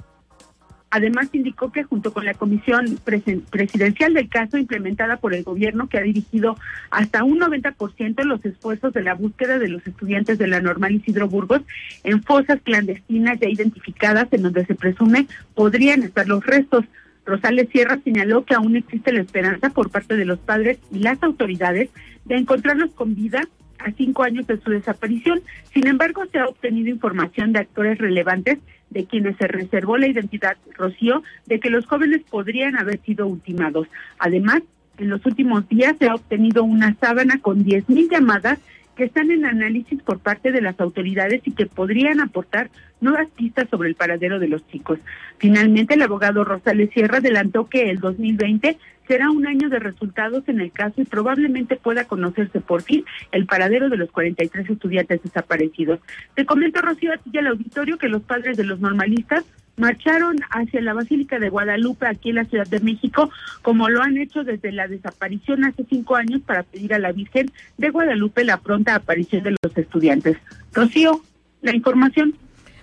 Además, indicó que junto con la comisión presidencial del caso implementada por el gobierno, que ha dirigido hasta un 90% los esfuerzos de la búsqueda de los estudiantes de la normal Isidro Burgos en fosas clandestinas ya identificadas en donde se presume podrían estar los restos. Rosales Sierra señaló que aún existe la esperanza por parte de los padres y las autoridades de encontrarlos con vida a cinco años de su desaparición. Sin embargo, se ha obtenido información de actores relevantes de quienes se reservó la identidad, Rocío, de que los jóvenes podrían haber sido ultimados. Además, en los últimos días se ha obtenido una sábana con 10.000 llamadas que están en análisis por parte de las autoridades y que podrían aportar nuevas pistas sobre el paradero de los chicos. Finalmente, el abogado Rosales Sierra adelantó que el 2020 será un año de resultados en el caso y probablemente pueda conocerse por fin el paradero de los 43 estudiantes desaparecidos. Te comento, Rocío, a ti y al auditorio que los padres de los normalistas marcharon hacia la Basílica de Guadalupe aquí en la Ciudad de México, como lo han hecho desde la desaparición hace cinco años para pedir a la Virgen de Guadalupe la pronta aparición de los estudiantes. Rocío, la información.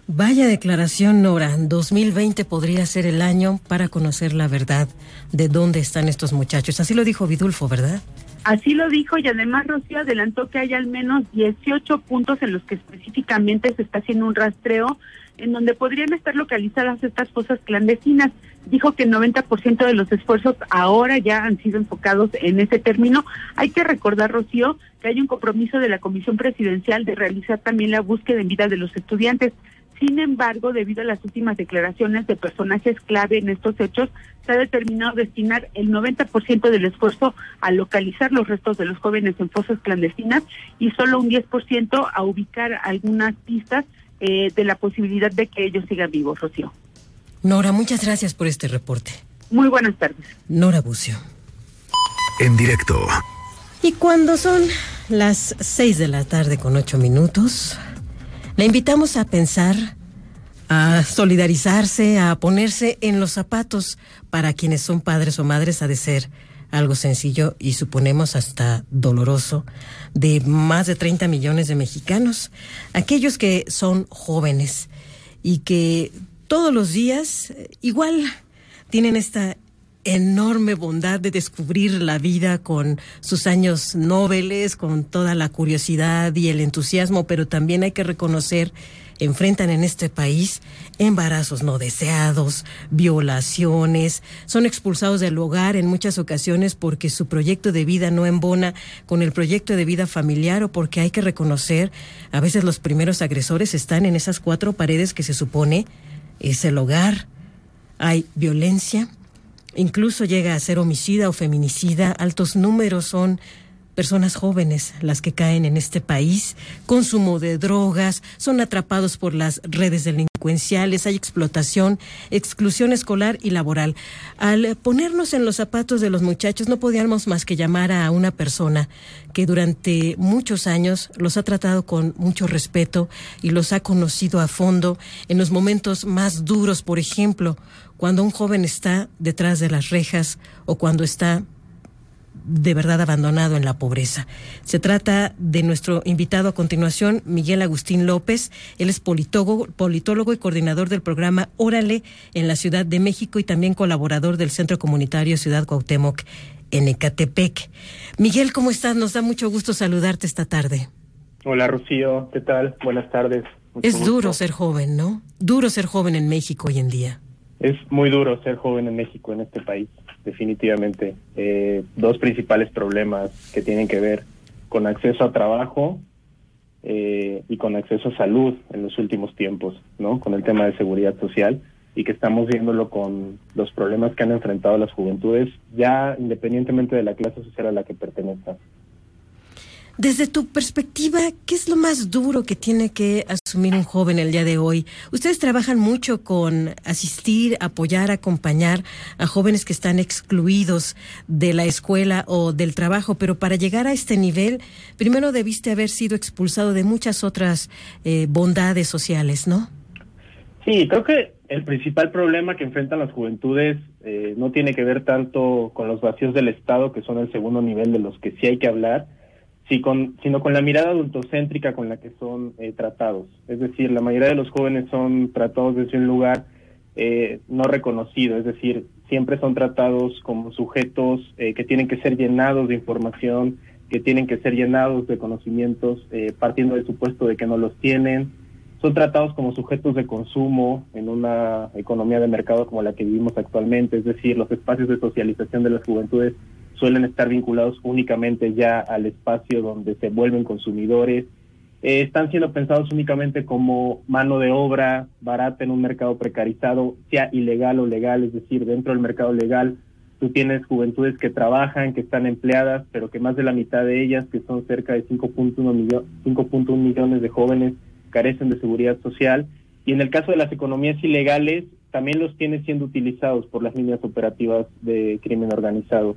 Vaya declaración, Nora. 2020 podría ser el año para conocer la verdad de dónde están estos muchachos. Así lo dijo Vidulfo, ¿verdad? Así lo dijo y además Rocío adelantó que hay al menos 18 puntos en los que específicamente se está haciendo un rastreo en donde podrían estar localizadas estas fosas clandestinas. Dijo que el 90% de los esfuerzos ahora ya han sido enfocados en ese término. Hay que recordar, Rocío, que hay un compromiso de la Comisión Presidencial de realizar también la búsqueda en vida de los estudiantes. Sin embargo, debido a las últimas declaraciones de personajes clave en estos hechos, se ha determinado destinar el 90% del esfuerzo a localizar los restos de los jóvenes en fosas clandestinas y solo un 10% a ubicar algunas pistas eh, de la posibilidad de que ellos sigan vivos, Rocío. Nora, muchas gracias por este reporte. Muy buenas tardes. Nora Bucio. En directo. Y cuando son las seis de la tarde con ocho minutos, le invitamos a pensar, a solidarizarse, a ponerse en los zapatos para quienes son padres o madres, ha de ser algo sencillo y suponemos hasta doloroso, de más de 30 millones de mexicanos, aquellos que son jóvenes y que todos los días eh, igual tienen esta enorme bondad de descubrir la vida con sus años nobles, con toda la curiosidad y el entusiasmo, pero también hay que reconocer, enfrentan en este país embarazos no deseados, violaciones, son expulsados del hogar en muchas ocasiones porque su proyecto de vida no embona con el proyecto de vida familiar o porque hay que reconocer, a veces los primeros agresores están en esas cuatro paredes que se supone es el hogar, hay violencia, incluso llega a ser homicida o feminicida, altos números son personas jóvenes las que caen en este país, consumo de drogas, son atrapados por las redes delincuenciales, hay explotación, exclusión escolar y laboral. Al ponernos en los zapatos de los muchachos no podíamos más que llamar a una persona que durante muchos años los ha tratado con mucho respeto y los ha conocido a fondo en los momentos más duros, por ejemplo, cuando un joven está detrás de las rejas o cuando está de verdad abandonado en la pobreza. Se trata de nuestro invitado a continuación, Miguel Agustín López. Él es politólogo, politólogo y coordinador del programa Órale en la Ciudad de México y también colaborador del Centro Comunitario Ciudad Cuauhtémoc en Ecatepec. Miguel, ¿cómo estás? Nos da mucho gusto saludarte esta tarde. Hola, Rocío. ¿Qué tal? Buenas tardes. Mucho es gusto. duro ser joven, ¿no? Duro ser joven en México hoy en día. Es muy duro ser joven en México, en este país, definitivamente. Eh, dos principales problemas que tienen que ver con acceso a trabajo eh, y con acceso a salud en los últimos tiempos, ¿no? Con el tema de seguridad social y que estamos viéndolo con los problemas que han enfrentado las juventudes, ya independientemente de la clase social a la que pertenezcan. Desde tu perspectiva, ¿qué es lo más duro que tiene que asumir un joven el día de hoy? Ustedes trabajan mucho con asistir, apoyar, acompañar a jóvenes que están excluidos de la escuela o del trabajo, pero para llegar a este nivel, primero debiste haber sido expulsado de muchas otras eh, bondades sociales, ¿no? Sí, creo que el principal problema que enfrentan las juventudes eh, no tiene que ver tanto con los vacíos del Estado, que son el segundo nivel de los que sí hay que hablar, sí con, sino con la mirada adultocéntrica con la que son eh, tratados. Es decir, la mayoría de los jóvenes son tratados desde un lugar eh, no reconocido, es decir, siempre son tratados como sujetos eh, que tienen que ser llenados de información, que tienen que ser llenados de conocimientos, eh, partiendo del supuesto de que no los tienen. Son tratados como sujetos de consumo en una economía de mercado como la que vivimos actualmente, es decir, los espacios de socialización de las juventudes suelen estar vinculados únicamente ya al espacio donde se vuelven consumidores. Eh, están siendo pensados únicamente como mano de obra barata en un mercado precarizado, sea ilegal o legal, es decir, dentro del mercado legal tú tienes juventudes que trabajan, que están empleadas, pero que más de la mitad de ellas, que son cerca de 5.1 millo 5.1 millones de jóvenes, carecen de seguridad social. Y en el caso de las economías ilegales, también los tienes siendo utilizados por las líneas operativas de crimen organizado.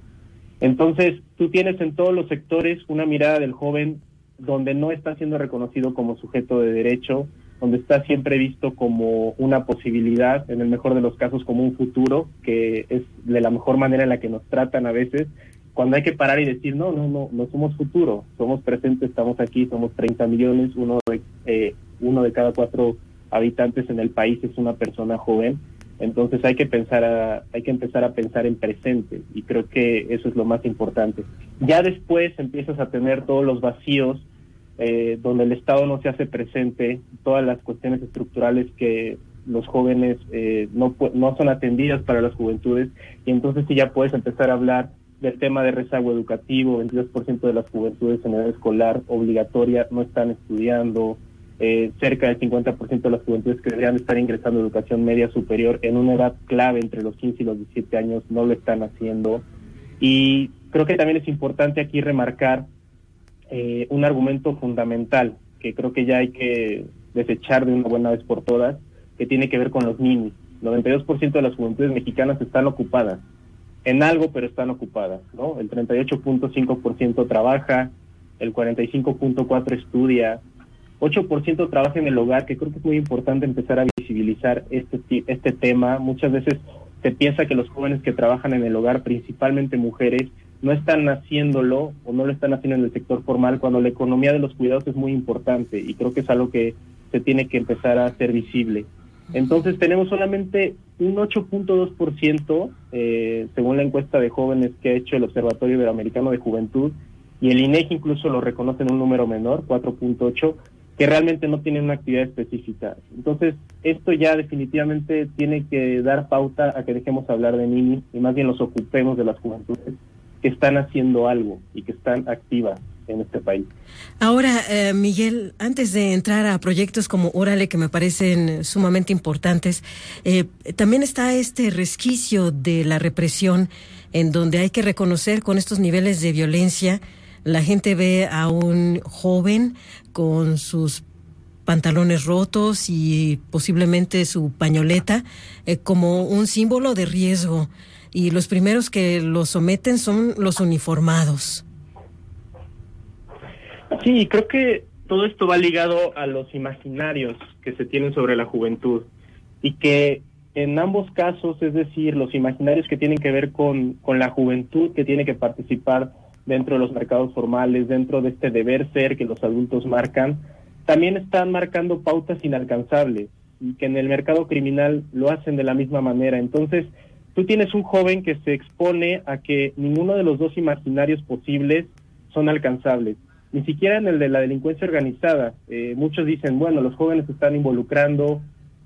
Entonces, tú tienes en todos los sectores una mirada del joven donde no está siendo reconocido como sujeto de derecho, donde está siempre visto como una posibilidad, en el mejor de los casos como un futuro, que es de la mejor manera en la que nos tratan a veces, cuando hay que parar y decir, no, no, no, no somos futuro, somos presentes, estamos aquí, somos 30 millones, uno de, eh, uno de cada cuatro habitantes en el país es una persona joven, entonces hay que pensar a, hay que empezar a pensar en presente y creo que eso es lo más importante. Ya después empiezas a tener todos los vacíos eh, donde el Estado no se hace presente, todas las cuestiones estructurales que los jóvenes eh, no, no son atendidas para las juventudes y entonces sí ya puedes empezar a hablar del tema de rezago educativo, 22% de las juventudes en edad escolar obligatoria no están estudiando, eh, cerca del 50% de las juventudes que deberían estar ingresando a educación media superior en una edad clave entre los 15 y los 17 años no lo están haciendo. Y creo que también es importante aquí remarcar eh, un argumento fundamental que creo que ya hay que desechar de una buena vez por todas, que tiene que ver con los niños. 92% de las juventudes mexicanas están ocupadas en algo, pero están ocupadas, ¿no? El 38.5% trabaja, el 45.4% estudia, 8% trabaja en el hogar, que creo que es muy importante empezar a visibilizar este, este tema. Muchas veces se piensa que los jóvenes que trabajan en el hogar, principalmente mujeres, no están haciéndolo o no lo están haciendo en el sector formal cuando la economía de los cuidados es muy importante y creo que es algo que se tiene que empezar a hacer visible. Entonces tenemos solamente un 8.2% eh, según la encuesta de jóvenes que ha hecho el Observatorio Iberoamericano de Juventud y el INEGI incluso lo reconoce en un número menor, 4.8, que realmente no tienen una actividad específica. Entonces, esto ya definitivamente tiene que dar pauta a que dejemos hablar de niños y más bien los ocupemos de las juventudes que están haciendo algo y que están activas en este país. Ahora, eh, Miguel, antes de entrar a proyectos como Órale, que me parecen sumamente importantes, eh, también está este resquicio de la represión en donde hay que reconocer con estos niveles de violencia la gente ve a un joven con sus pantalones rotos y posiblemente su pañoleta eh, como un símbolo de riesgo y los primeros que lo someten son los uniformados. Sí, creo que todo esto va ligado a los imaginarios que se tienen sobre la juventud y que en ambos casos, es decir, los imaginarios que tienen que ver con, con la juventud que tiene que participar dentro de los mercados formales, dentro de este deber ser que los adultos marcan, también están marcando pautas inalcanzables y que en el mercado criminal lo hacen de la misma manera. Entonces, tú tienes un joven que se expone a que ninguno de los dos imaginarios posibles son alcanzables, ni siquiera en el de la delincuencia organizada. Eh, muchos dicen, bueno, los jóvenes se están involucrando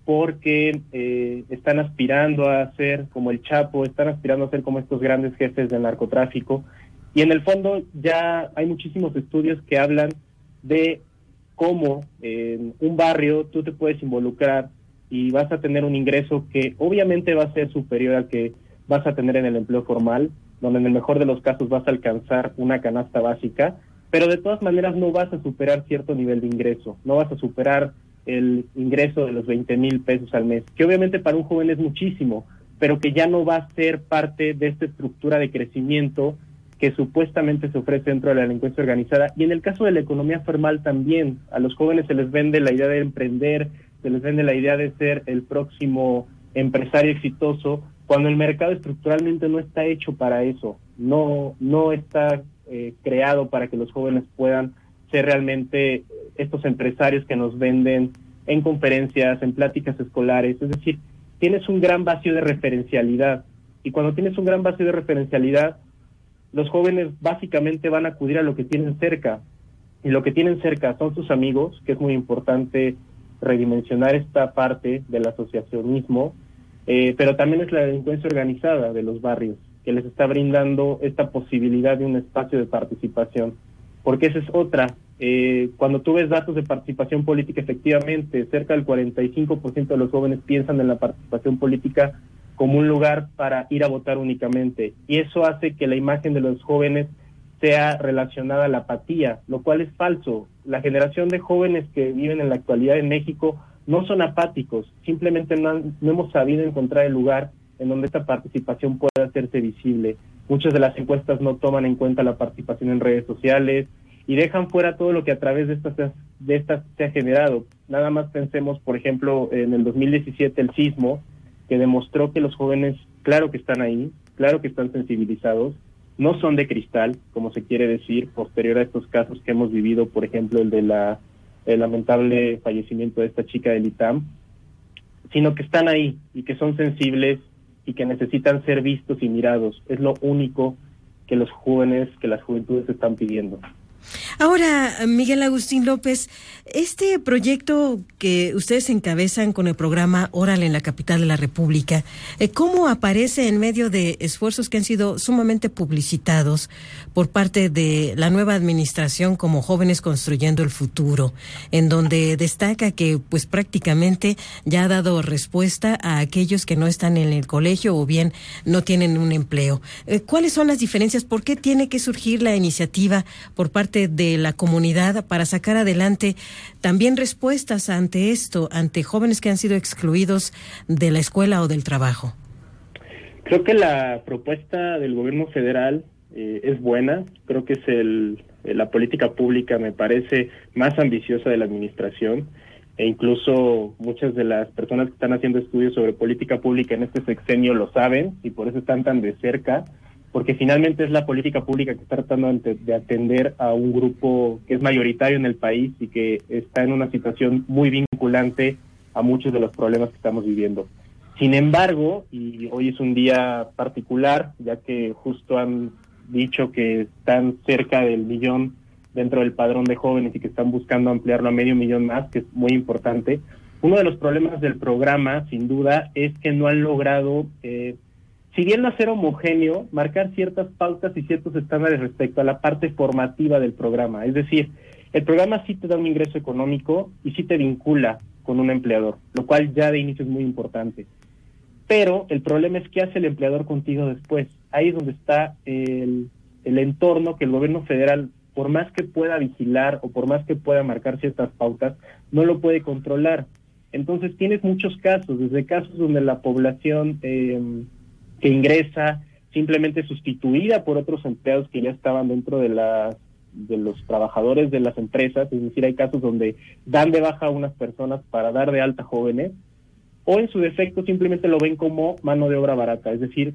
porque eh, están aspirando a ser como el Chapo, están aspirando a ser como estos grandes jefes del narcotráfico. Y en el fondo ya hay muchísimos estudios que hablan de cómo en un barrio tú te puedes involucrar y vas a tener un ingreso que obviamente va a ser superior al que vas a tener en el empleo formal, donde en el mejor de los casos vas a alcanzar una canasta básica, pero de todas maneras no vas a superar cierto nivel de ingreso, no vas a superar el ingreso de los 20 mil pesos al mes, que obviamente para un joven es muchísimo, pero que ya no va a ser parte de esta estructura de crecimiento que supuestamente se ofrece dentro de la delincuencia organizada. Y en el caso de la economía formal también, a los jóvenes se les vende la idea de emprender, se les vende la idea de ser el próximo empresario exitoso, cuando el mercado estructuralmente no está hecho para eso, no, no está eh, creado para que los jóvenes puedan ser realmente estos empresarios que nos venden en conferencias, en pláticas escolares, es decir, tienes un gran vacío de referencialidad. Y cuando tienes un gran vacío de referencialidad, los jóvenes básicamente van a acudir a lo que tienen cerca. Y lo que tienen cerca son sus amigos, que es muy importante redimensionar esta parte del asociacionismo, eh, pero también es la delincuencia organizada de los barrios, que les está brindando esta posibilidad de un espacio de participación. Porque esa es otra. Eh, cuando tú ves datos de participación política, efectivamente, cerca del 45% de los jóvenes piensan en la participación política como un lugar para ir a votar únicamente. Y eso hace que la imagen de los jóvenes sea relacionada a la apatía, lo cual es falso. La generación de jóvenes que viven en la actualidad en México no son apáticos, simplemente no, no hemos sabido encontrar el lugar en donde esta participación pueda hacerse visible. Muchas de las encuestas no toman en cuenta la participación en redes sociales y dejan fuera todo lo que a través de estas, de estas se ha generado. Nada más pensemos, por ejemplo, en el 2017 el sismo, que demostró que los jóvenes, claro que están ahí, claro que están sensibilizados, no son de cristal, como se quiere decir, posterior a estos casos que hemos vivido, por ejemplo, el de la el lamentable fallecimiento de esta chica del ITAM, sino que están ahí y que son sensibles y que necesitan ser vistos y mirados. Es lo único que los jóvenes, que las juventudes están pidiendo. Ahora, Miguel Agustín López, este proyecto que ustedes encabezan con el programa Oral en la capital de la República, eh, ¿cómo aparece en medio de esfuerzos que han sido sumamente publicitados por parte de la nueva administración como Jóvenes Construyendo el Futuro, en donde destaca que pues prácticamente ya ha dado respuesta a aquellos que no están en el colegio o bien no tienen un empleo? Eh, ¿Cuáles son las diferencias? ¿Por qué tiene que surgir la iniciativa por de la comunidad para sacar adelante también respuestas ante esto, ante jóvenes que han sido excluidos de la escuela o del trabajo? Creo que la propuesta del gobierno federal eh, es buena, creo que es el, eh, la política pública me parece más ambiciosa de la administración. E incluso muchas de las personas que están haciendo estudios sobre política pública en este sexenio lo saben y por eso están tan de cerca porque finalmente es la política pública que está tratando de atender a un grupo que es mayoritario en el país y que está en una situación muy vinculante a muchos de los problemas que estamos viviendo. Sin embargo, y hoy es un día particular, ya que justo han dicho que están cerca del millón dentro del padrón de jóvenes y que están buscando ampliarlo a medio millón más, que es muy importante. Uno de los problemas del programa, sin duda, es que no han logrado eh, si bien no ser homogéneo, marcar ciertas pautas y ciertos estándares respecto a la parte formativa del programa. Es decir, el programa sí te da un ingreso económico y sí te vincula con un empleador, lo cual ya de inicio es muy importante. Pero el problema es qué hace el empleador contigo después. Ahí es donde está el, el entorno que el gobierno federal por más que pueda vigilar o por más que pueda marcar ciertas pautas, no lo puede controlar. Entonces tienes muchos casos, desde casos donde la población eh, que ingresa simplemente sustituida por otros empleados que ya estaban dentro de las de los trabajadores de las empresas, es decir, hay casos donde dan de baja a unas personas para dar de alta jóvenes, o en su defecto simplemente lo ven como mano de obra barata, es decir,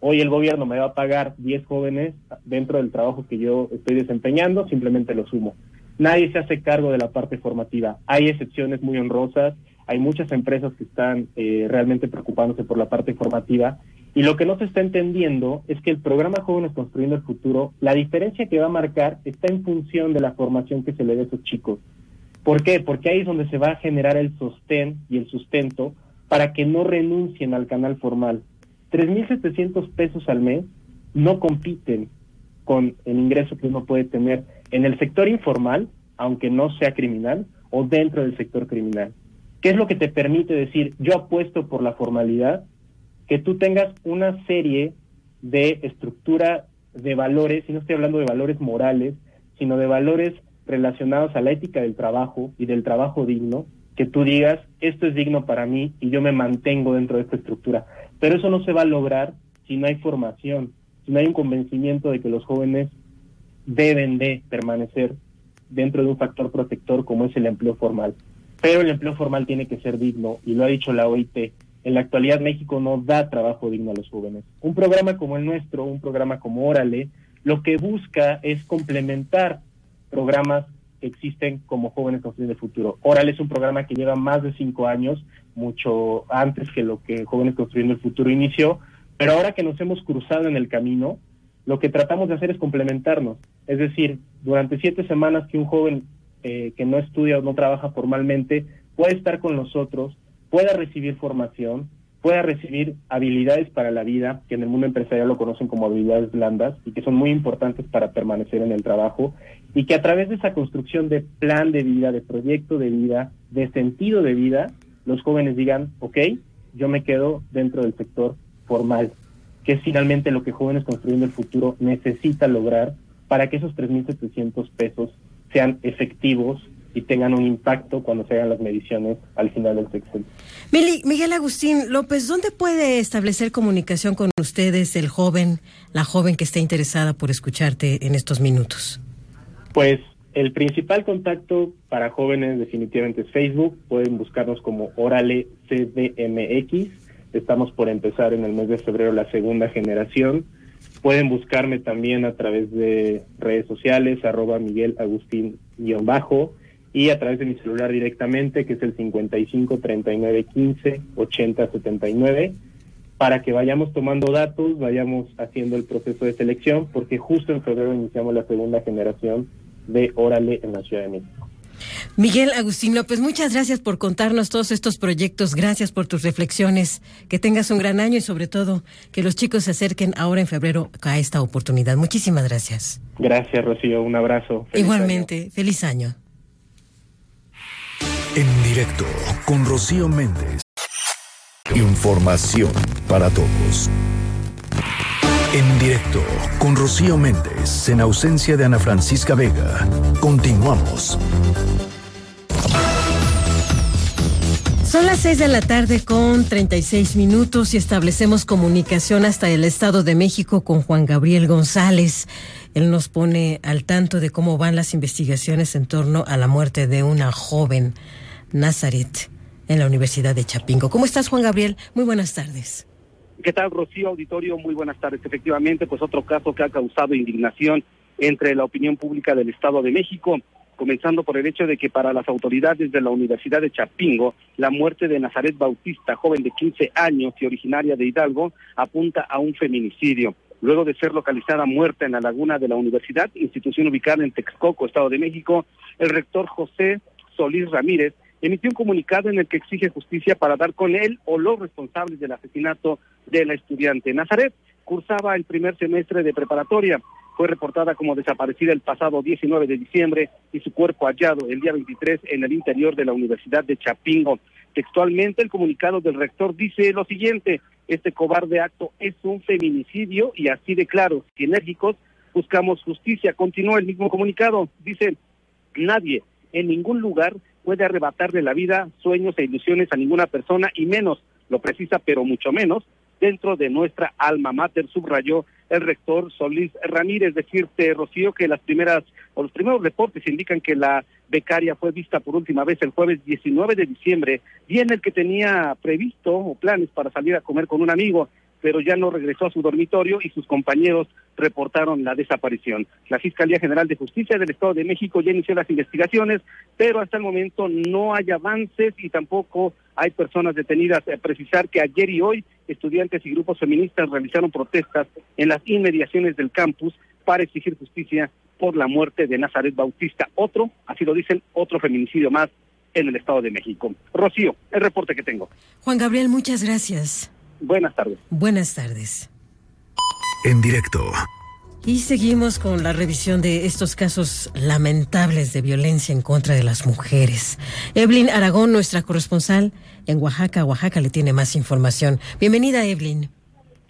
hoy el gobierno me va a pagar 10 jóvenes dentro del trabajo que yo estoy desempeñando, simplemente lo sumo. Nadie se hace cargo de la parte formativa. Hay excepciones muy honrosas, hay muchas empresas que están eh, realmente preocupándose por la parte formativa y lo que no se está entendiendo es que el programa Jóvenes Construyendo el Futuro, la diferencia que va a marcar está en función de la formación que se le dé a esos chicos. ¿Por qué? Porque ahí es donde se va a generar el sostén y el sustento para que no renuncien al canal formal. 3.700 pesos al mes no compiten con el ingreso que uno puede tener en el sector informal, aunque no sea criminal, o dentro del sector criminal. ¿Qué es lo que te permite decir, yo apuesto por la formalidad que tú tengas una serie de estructura de valores, y no estoy hablando de valores morales, sino de valores relacionados a la ética del trabajo y del trabajo digno, que tú digas, esto es digno para mí y yo me mantengo dentro de esta estructura. Pero eso no se va a lograr si no hay formación, si no hay un convencimiento de que los jóvenes deben de permanecer dentro de un factor protector como es el empleo formal. Pero el empleo formal tiene que ser digno, y lo ha dicho la OIT, en la actualidad México no da trabajo digno a los jóvenes. Un programa como el nuestro, un programa como Órale, lo que busca es complementar programas que existen como Jóvenes Construyendo el Futuro. Órale es un programa que lleva más de cinco años, mucho antes que lo que Jóvenes Construyendo el Futuro inició, pero ahora que nos hemos cruzado en el camino, lo que tratamos de hacer es complementarnos. Es decir, durante siete semanas que un joven eh, que no estudia o no trabaja formalmente puede estar con nosotros, pueda recibir formación, pueda recibir habilidades para la vida, que en el mundo empresarial lo conocen como habilidades blandas y que son muy importantes para permanecer en el trabajo, y que a través de esa construcción de plan de vida, de proyecto de vida, de sentido de vida, los jóvenes digan, ok, yo me quedo dentro del sector formal, que es finalmente lo que Jóvenes Construyendo el Futuro necesita lograr para que esos 3.700 pesos sean efectivos y tengan un impacto cuando se hagan las mediciones al final del sexenio. Miguel Agustín López, ¿dónde puede establecer comunicación con ustedes el joven, la joven que esté interesada por escucharte en estos minutos? Pues el principal contacto para jóvenes definitivamente es Facebook. Pueden buscarnos como Orale CDMX. Estamos por empezar en el mes de febrero la segunda generación. Pueden buscarme también a través de redes sociales, arroba Miguel Agustín-bajo y a través de mi celular directamente, que es el 55 39 15 80 79, para que vayamos tomando datos, vayamos haciendo el proceso de selección, porque justo en febrero iniciamos la segunda generación de Órale en la Ciudad de México. Miguel Agustín López, muchas gracias por contarnos todos estos proyectos, gracias por tus reflexiones, que tengas un gran año y sobre todo que los chicos se acerquen ahora en febrero a esta oportunidad. Muchísimas gracias. Gracias, Rocío, un abrazo. Igualmente, feliz año. En directo con Rocío Méndez. Información para todos. En directo con Rocío Méndez, en ausencia de Ana Francisca Vega. Continuamos. Son las 6 de la tarde con 36 minutos y establecemos comunicación hasta el Estado de México con Juan Gabriel González. Él nos pone al tanto de cómo van las investigaciones en torno a la muerte de una joven Nazaret en la Universidad de Chapingo. ¿Cómo estás, Juan Gabriel? Muy buenas tardes. ¿Qué tal, Rocío Auditorio? Muy buenas tardes. Efectivamente, pues otro caso que ha causado indignación entre la opinión pública del Estado de México, comenzando por el hecho de que para las autoridades de la Universidad de Chapingo, la muerte de Nazaret Bautista, joven de 15 años y originaria de Hidalgo, apunta a un feminicidio. Luego de ser localizada muerta en la laguna de la universidad, institución ubicada en Texcoco, Estado de México, el rector José Solís Ramírez emitió un comunicado en el que exige justicia para dar con él o los responsables del asesinato de la estudiante. Nazaret cursaba el primer semestre de preparatoria. Fue reportada como desaparecida el pasado 19 de diciembre y su cuerpo hallado el día 23 en el interior de la Universidad de Chapingo. Textualmente, el comunicado del rector dice lo siguiente, este cobarde acto es un feminicidio y así de claros y enérgicos buscamos justicia. Continúa el mismo comunicado. Dice, nadie en ningún lugar puede arrebatarle la vida, sueños e ilusiones a ninguna persona y menos, lo precisa, pero mucho menos, dentro de nuestra alma mater, subrayó el rector Solís Ramírez. Decirte, Rocío, que las primeras o los primeros reportes indican que la becaria fue vista por última vez el jueves 19 de diciembre, día en el que tenía previsto o planes para salir a comer con un amigo pero ya no regresó a su dormitorio y sus compañeros reportaron la desaparición. La Fiscalía General de Justicia del Estado de México ya inició las investigaciones, pero hasta el momento no hay avances y tampoco hay personas detenidas. Eh, precisar que ayer y hoy estudiantes y grupos feministas realizaron protestas en las inmediaciones del campus para exigir justicia por la muerte de Nazaret Bautista. Otro, así lo dicen, otro feminicidio más en el Estado de México. Rocío, el reporte que tengo. Juan Gabriel, muchas gracias. Buenas tardes. Buenas tardes. En directo. Y seguimos con la revisión de estos casos lamentables de violencia en contra de las mujeres. Evelyn Aragón, nuestra corresponsal en Oaxaca, Oaxaca le tiene más información. Bienvenida, Evelyn.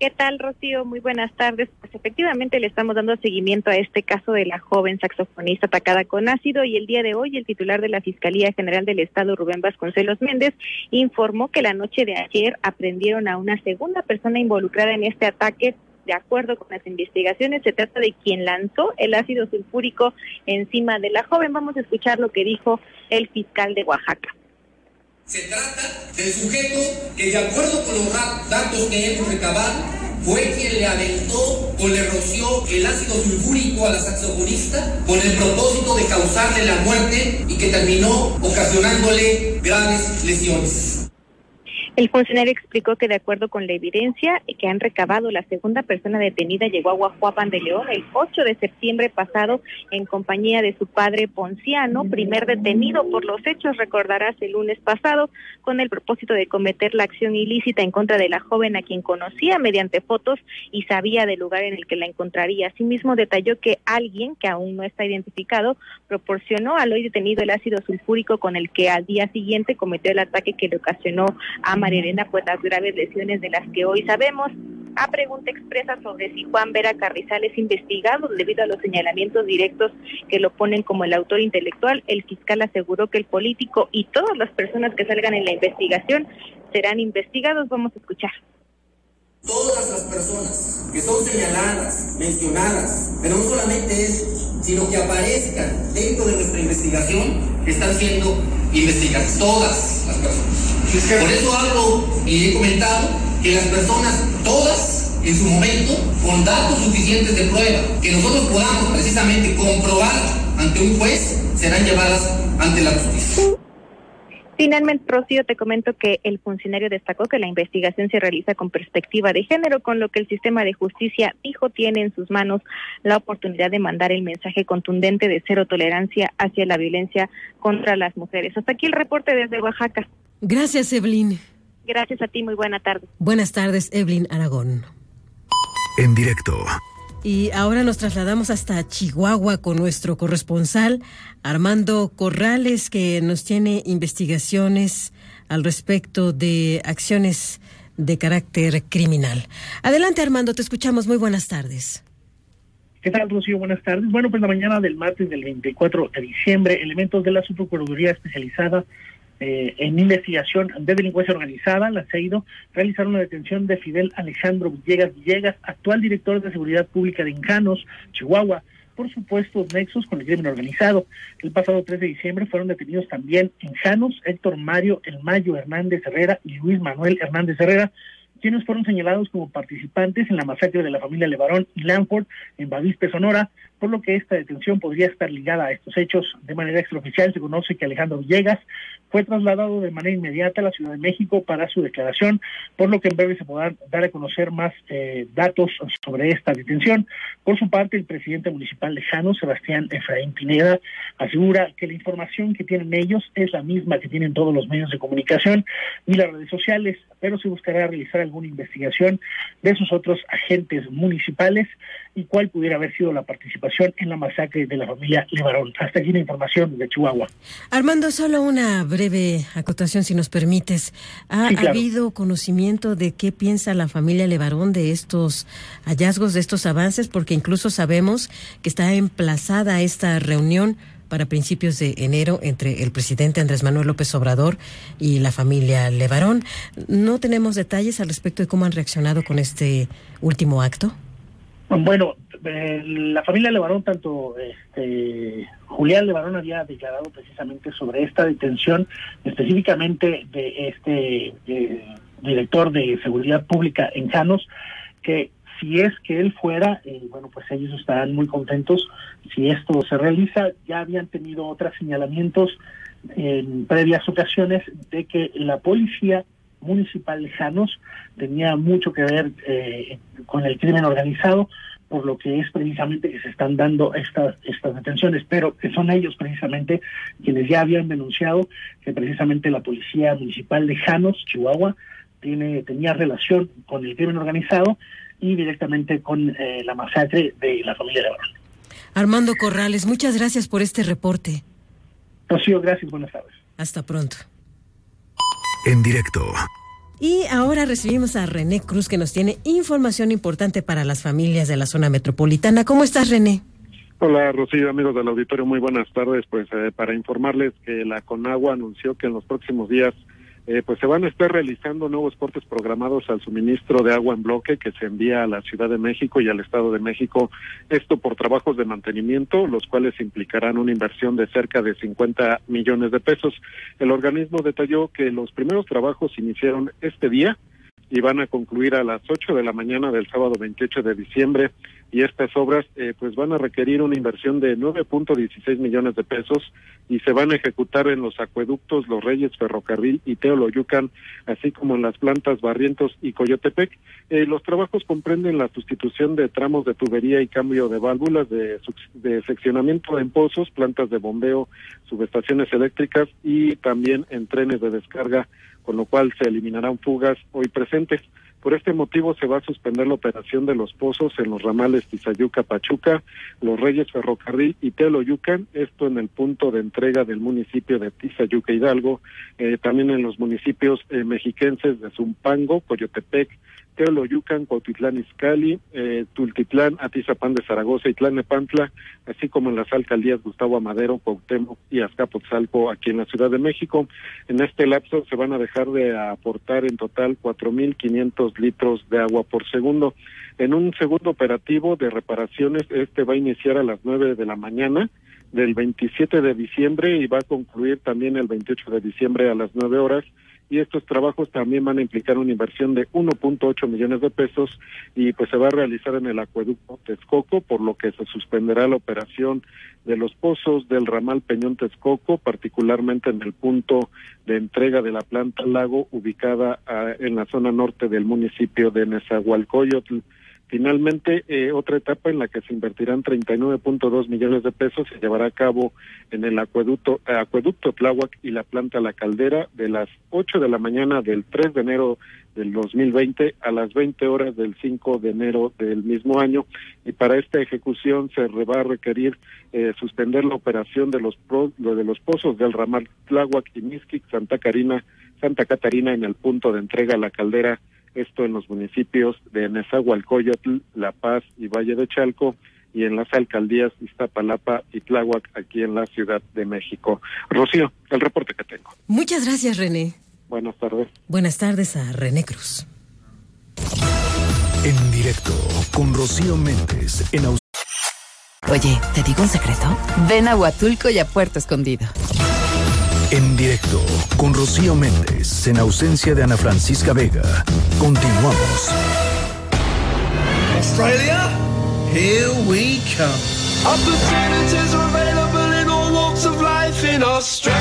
¿Qué tal, Rocío? Muy buenas tardes. Pues efectivamente le estamos dando seguimiento a este caso de la joven saxofonista atacada con ácido y el día de hoy el titular de la Fiscalía General del Estado, Rubén Vasconcelos Méndez, informó que la noche de ayer aprendieron a una segunda persona involucrada en este ataque. De acuerdo con las investigaciones, se trata de quien lanzó el ácido sulfúrico encima de la joven. Vamos a escuchar lo que dijo el fiscal de Oaxaca. Se trata del sujeto que de acuerdo con los datos que hemos recabado fue quien le aventó o le roció el ácido sulfúrico a la saxofonista con el propósito de causarle la muerte y que terminó ocasionándole graves lesiones. El funcionario explicó que de acuerdo con la evidencia que han recabado, la segunda persona detenida llegó a Guajuapan de León el 8 de septiembre pasado en compañía de su padre Ponciano, primer detenido por los hechos, recordarás, el lunes pasado, con el propósito de cometer la acción ilícita en contra de la joven a quien conocía mediante fotos y sabía del lugar en el que la encontraría. Asimismo, detalló que alguien, que aún no está identificado, proporcionó al hoy detenido el ácido sulfúrico con el que al día siguiente cometió el ataque que le ocasionó a María Elena pues las graves lesiones de las que hoy sabemos. A pregunta expresa sobre si Juan Vera Carrizal es investigado debido a los señalamientos directos que lo ponen como el autor intelectual, el fiscal aseguró que el político y todas las personas que salgan en la investigación serán investigados. Vamos a escuchar. Todas las personas que son señaladas, mencionadas, pero no solamente eso, sino que aparezcan dentro de nuestra investigación, están siendo investigadas. Todas las personas. Por eso hablo y he comentado que las personas, todas, en su momento, con datos suficientes de prueba, que nosotros podamos precisamente comprobar ante un juez, serán llevadas ante la justicia. Finalmente, Rocío, te comento que el funcionario destacó que la investigación se realiza con perspectiva de género, con lo que el sistema de justicia dijo tiene en sus manos la oportunidad de mandar el mensaje contundente de cero tolerancia hacia la violencia contra las mujeres. Hasta aquí el reporte desde Oaxaca. Gracias, Evelyn. Gracias a ti, muy buena tarde. Buenas tardes, Evelyn Aragón. En directo. Y ahora nos trasladamos hasta Chihuahua con nuestro corresponsal Armando Corrales, que nos tiene investigaciones al respecto de acciones de carácter criminal. Adelante, Armando, te escuchamos. Muy buenas tardes. ¿Qué tal, Rocío? Buenas tardes. Bueno, pues la mañana del martes del 24 de diciembre, elementos de la Subprocuraduría Especializada eh, en investigación de delincuencia organizada, la CEIDO, realizaron la detención de Fidel Alejandro Villegas Villegas, actual director de Seguridad Pública de Enjanos, Chihuahua, por supuestos nexos con el crimen organizado. El pasado 3 de diciembre fueron detenidos también Enjanos, Héctor Mario El Mayo Hernández Herrera y Luis Manuel Hernández Herrera, quienes fueron señalados como participantes en la masacre de la familia Levarón y Lanford en Bavispe, Sonora, por lo que esta detención podría estar ligada a estos hechos. De manera extraoficial se conoce que Alejandro Villegas fue trasladado de manera inmediata a la Ciudad de México para su declaración, por lo que en breve se podrán dar a conocer más eh, datos sobre esta detención. Por su parte, el presidente municipal de Jano, Sebastián Efraín Pineda, asegura que la información que tienen ellos es la misma que tienen todos los medios de comunicación y las redes sociales, pero se buscará realizar alguna investigación de sus otros agentes municipales y cuál pudiera haber sido la participación en la masacre de la familia Levarón. Hasta aquí la información de Chihuahua. Armando, solo una breve acotación, si nos permites. ¿Ha habido conocimiento de qué piensa la familia Levarón de estos hallazgos, de estos avances? Porque incluso sabemos que está emplazada esta reunión para principios de enero entre el presidente Andrés Manuel López Obrador y la familia Levarón. ¿No tenemos detalles al respecto de cómo han reaccionado con este último acto? Bueno, eh, la familia Levarón, tanto este, Julián Levarón había declarado precisamente sobre esta detención, específicamente de este eh, director de seguridad pública en Janos, que si es que él fuera, eh, bueno, pues ellos estarán muy contentos si esto se realiza. Ya habían tenido otros señalamientos en previas ocasiones de que la policía municipal de Janos tenía mucho que ver eh, con el crimen organizado, por lo que es precisamente que se están dando estas, estas detenciones, pero que son ellos precisamente quienes ya habían denunciado que precisamente la policía municipal de Janos, Chihuahua, tiene, tenía relación con el crimen organizado y directamente con eh, la masacre de la familia de Barón. Armando Corrales, muchas gracias por este reporte. Rocío, gracias, buenas tardes. Hasta pronto. En directo. Y ahora recibimos a René Cruz que nos tiene información importante para las familias de la zona metropolitana. ¿Cómo estás, René? Hola, Rocío, amigos del auditorio, muy buenas tardes. Pues eh, para informarles que la Conagua anunció que en los próximos días eh, pues se van a estar realizando nuevos cortes programados al suministro de agua en bloque que se envía a la Ciudad de México y al Estado de México, esto por trabajos de mantenimiento, los cuales implicarán una inversión de cerca de 50 millones de pesos. El organismo detalló que los primeros trabajos iniciaron este día y van a concluir a las 8 de la mañana del sábado 28 de diciembre y estas obras eh, pues van a requerir una inversión de 9.16 millones de pesos y se van a ejecutar en los acueductos Los Reyes Ferrocarril y Teoloyucan, así como en las plantas Barrientos y Coyotepec. Eh, los trabajos comprenden la sustitución de tramos de tubería y cambio de válvulas de, de seccionamiento en pozos, plantas de bombeo, subestaciones eléctricas y también en trenes de descarga, con lo cual se eliminarán fugas hoy presentes. Por este motivo se va a suspender la operación de los pozos en los ramales Tizayuca-Pachuca, Los Reyes Ferrocarril y Teloyucan, esto en el punto de entrega del municipio de Tizayuca Hidalgo, eh, también en los municipios eh, mexiquenses de Zumpango, Coyotepec, Teoloyucan, Cuautitlán Izcalli, eh, Tultitlán, Atizapán de Zaragoza y Tlanepantla, así como en las alcaldías Gustavo Amadero, Cuauhtémoc y Azcapotzalco aquí en la Ciudad de México. En este lapso se van a dejar de aportar en total 4.500 litros de agua por segundo. En un segundo operativo de reparaciones, este va a iniciar a las 9 de la mañana del 27 de diciembre y va a concluir también el 28 de diciembre a las 9 horas y estos trabajos también van a implicar una inversión de 1.8 millones de pesos y pues se va a realizar en el acueducto Texcoco, por lo que se suspenderá la operación de los pozos del ramal Peñón Texcoco, particularmente en el punto de entrega de la planta lago ubicada ah, en la zona norte del municipio de Nezahualcóyotl. Finalmente, eh, otra etapa en la que se invertirán 39.2 millones de pesos se llevará a cabo en el acueducto, acueducto Tláhuac y la planta La Caldera de las 8 de la mañana del 3 de enero del 2020 a las 20 horas del 5 de enero del mismo año. Y para esta ejecución se va a requerir eh, suspender la operación de los, de los pozos del ramal Tláhuac y Mixquic, Santa Carina, Santa Catarina en el punto de entrega a La Caldera esto en los municipios de Nezahualcóyotl, La Paz y Valle de Chalco, y en las alcaldías Iztapalapa y Tláhuac, aquí en la Ciudad de México. Rocío, el reporte que tengo. Muchas gracias, René. Buenas tardes. Buenas tardes a René Cruz. En directo con Rocío Méndez en Oye, ¿te digo un secreto? Ven a Huatulco y a Puerto Escondido. En directo con Rocío Méndez en ausencia de Ana Francisca Vega. Continuamos. Australia, here we come. Opportunities are available in all walks of life in Australia.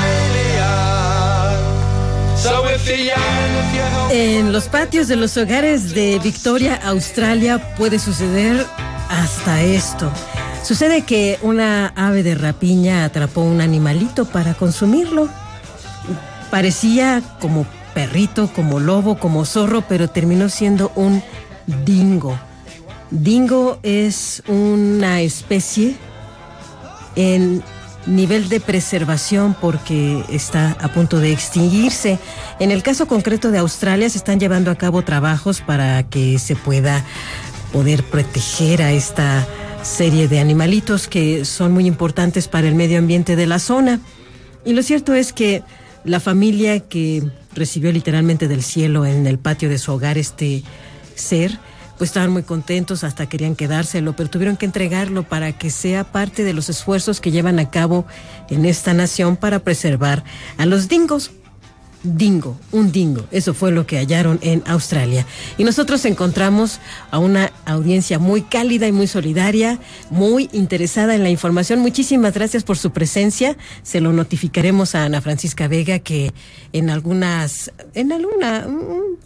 So if you're young, if you're healthy, En los patios de los hogares de Victoria, Australia, puede suceder hasta esto. Sucede que una ave de rapiña atrapó un animalito para consumirlo. Parecía como perrito, como lobo, como zorro, pero terminó siendo un dingo. Dingo es una especie en nivel de preservación porque está a punto de extinguirse. En el caso concreto de Australia se están llevando a cabo trabajos para que se pueda poder proteger a esta serie de animalitos que son muy importantes para el medio ambiente de la zona. Y lo cierto es que la familia que recibió literalmente del cielo en el patio de su hogar este ser, pues estaban muy contentos, hasta querían quedárselo, pero tuvieron que entregarlo para que sea parte de los esfuerzos que llevan a cabo en esta nación para preservar a los dingos dingo, un dingo. Eso fue lo que hallaron en Australia. Y nosotros encontramos a una audiencia muy cálida y muy solidaria, muy interesada en la información. Muchísimas gracias por su presencia. Se lo notificaremos a Ana Francisca Vega que en algunas, en alguna,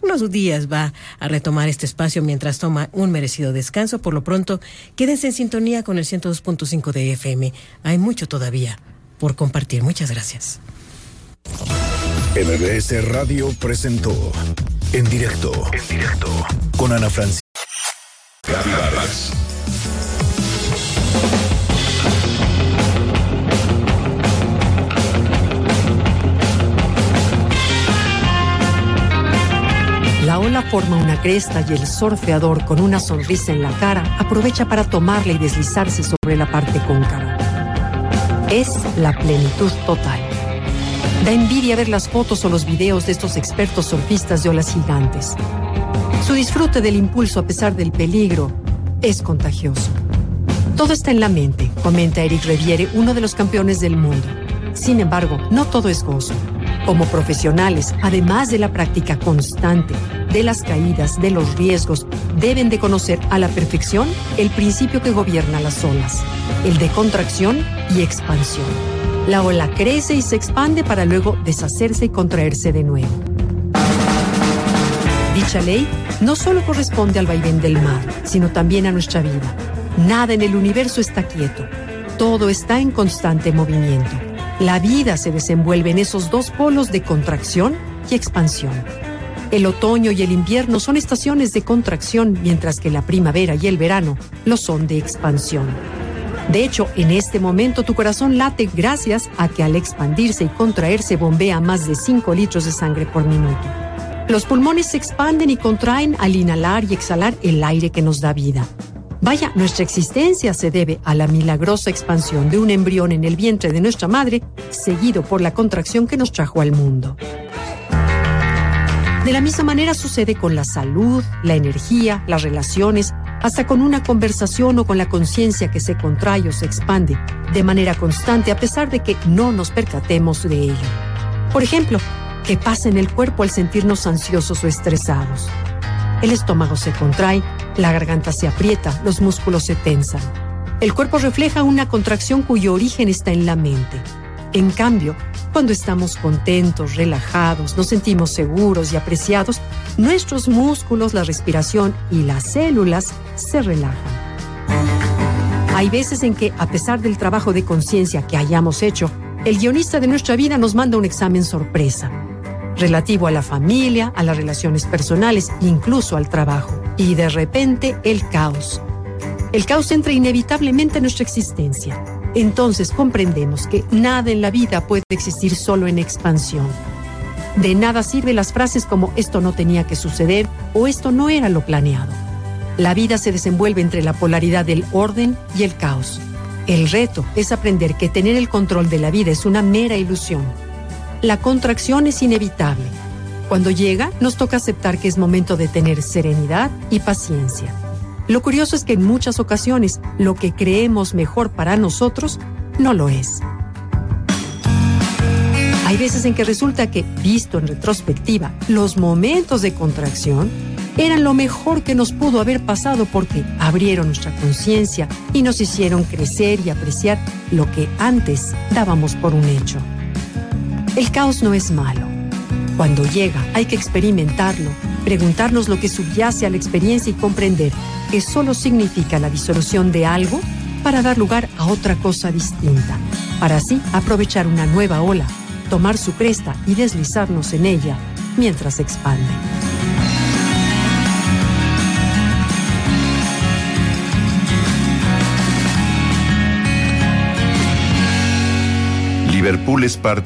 unos días va a retomar este espacio mientras toma un merecido descanso. Por lo pronto, quédense en sintonía con el 102.5 de FM. Hay mucho todavía por compartir. Muchas gracias. MBS Radio presentó En directo, en directo, con Ana Francisca. La ola forma una cresta y el surfeador con una sonrisa en la cara aprovecha para tomarla y deslizarse sobre la parte cóncava. Es la plenitud total. Da envidia ver las fotos o los videos de estos expertos surfistas de olas gigantes. Su disfrute del impulso a pesar del peligro es contagioso. Todo está en la mente, comenta Eric Reviere, uno de los campeones del mundo. Sin embargo, no todo es gozo. Como profesionales, además de la práctica constante, de las caídas, de los riesgos, deben de conocer a la perfección el principio que gobierna las olas, el de contracción y expansión. La ola crece y se expande para luego deshacerse y contraerse de nuevo. Dicha ley no solo corresponde al vaivén del mar, sino también a nuestra vida. Nada en el universo está quieto. Todo está en constante movimiento. La vida se desenvuelve en esos dos polos de contracción y expansión. El otoño y el invierno son estaciones de contracción, mientras que la primavera y el verano lo son de expansión. De hecho, en este momento tu corazón late gracias a que al expandirse y contraerse bombea más de 5 litros de sangre por minuto. Los pulmones se expanden y contraen al inhalar y exhalar el aire que nos da vida. Vaya, nuestra existencia se debe a la milagrosa expansión de un embrión en el vientre de nuestra madre, seguido por la contracción que nos trajo al mundo. De la misma manera sucede con la salud, la energía, las relaciones, hasta con una conversación o con la conciencia que se contrae o se expande de manera constante a pesar de que no nos percatemos de ello. Por ejemplo, ¿qué pasa en el cuerpo al sentirnos ansiosos o estresados? El estómago se contrae, la garganta se aprieta, los músculos se tensan. El cuerpo refleja una contracción cuyo origen está en la mente. En cambio, cuando estamos contentos, relajados, nos sentimos seguros y apreciados, nuestros músculos, la respiración y las células se relajan. Hay veces en que, a pesar del trabajo de conciencia que hayamos hecho, el guionista de nuestra vida nos manda un examen sorpresa, relativo a la familia, a las relaciones personales, incluso al trabajo. Y de repente el caos. El caos entra inevitablemente en nuestra existencia entonces comprendemos que nada en la vida puede existir solo en expansión. De nada sirven las frases como esto no tenía que suceder o esto no era lo planeado. La vida se desenvuelve entre la polaridad del orden y el caos. El reto es aprender que tener el control de la vida es una mera ilusión. La contracción es inevitable. Cuando llega, nos toca aceptar que es momento de tener serenidad y paciencia. Lo curioso es que en muchas ocasiones lo que creemos mejor para nosotros no lo es. Hay veces en que resulta que, visto en retrospectiva, los momentos de contracción eran lo mejor que nos pudo haber pasado porque abrieron nuestra conciencia y nos hicieron crecer y apreciar lo que antes dábamos por un hecho. El caos no es malo. Cuando llega hay que experimentarlo, preguntarnos lo que subyace a la experiencia y comprender que solo significa la disolución de algo para dar lugar a otra cosa distinta, para así aprovechar una nueva ola, tomar su cresta y deslizarnos en ella mientras se expande. Liverpool es parte de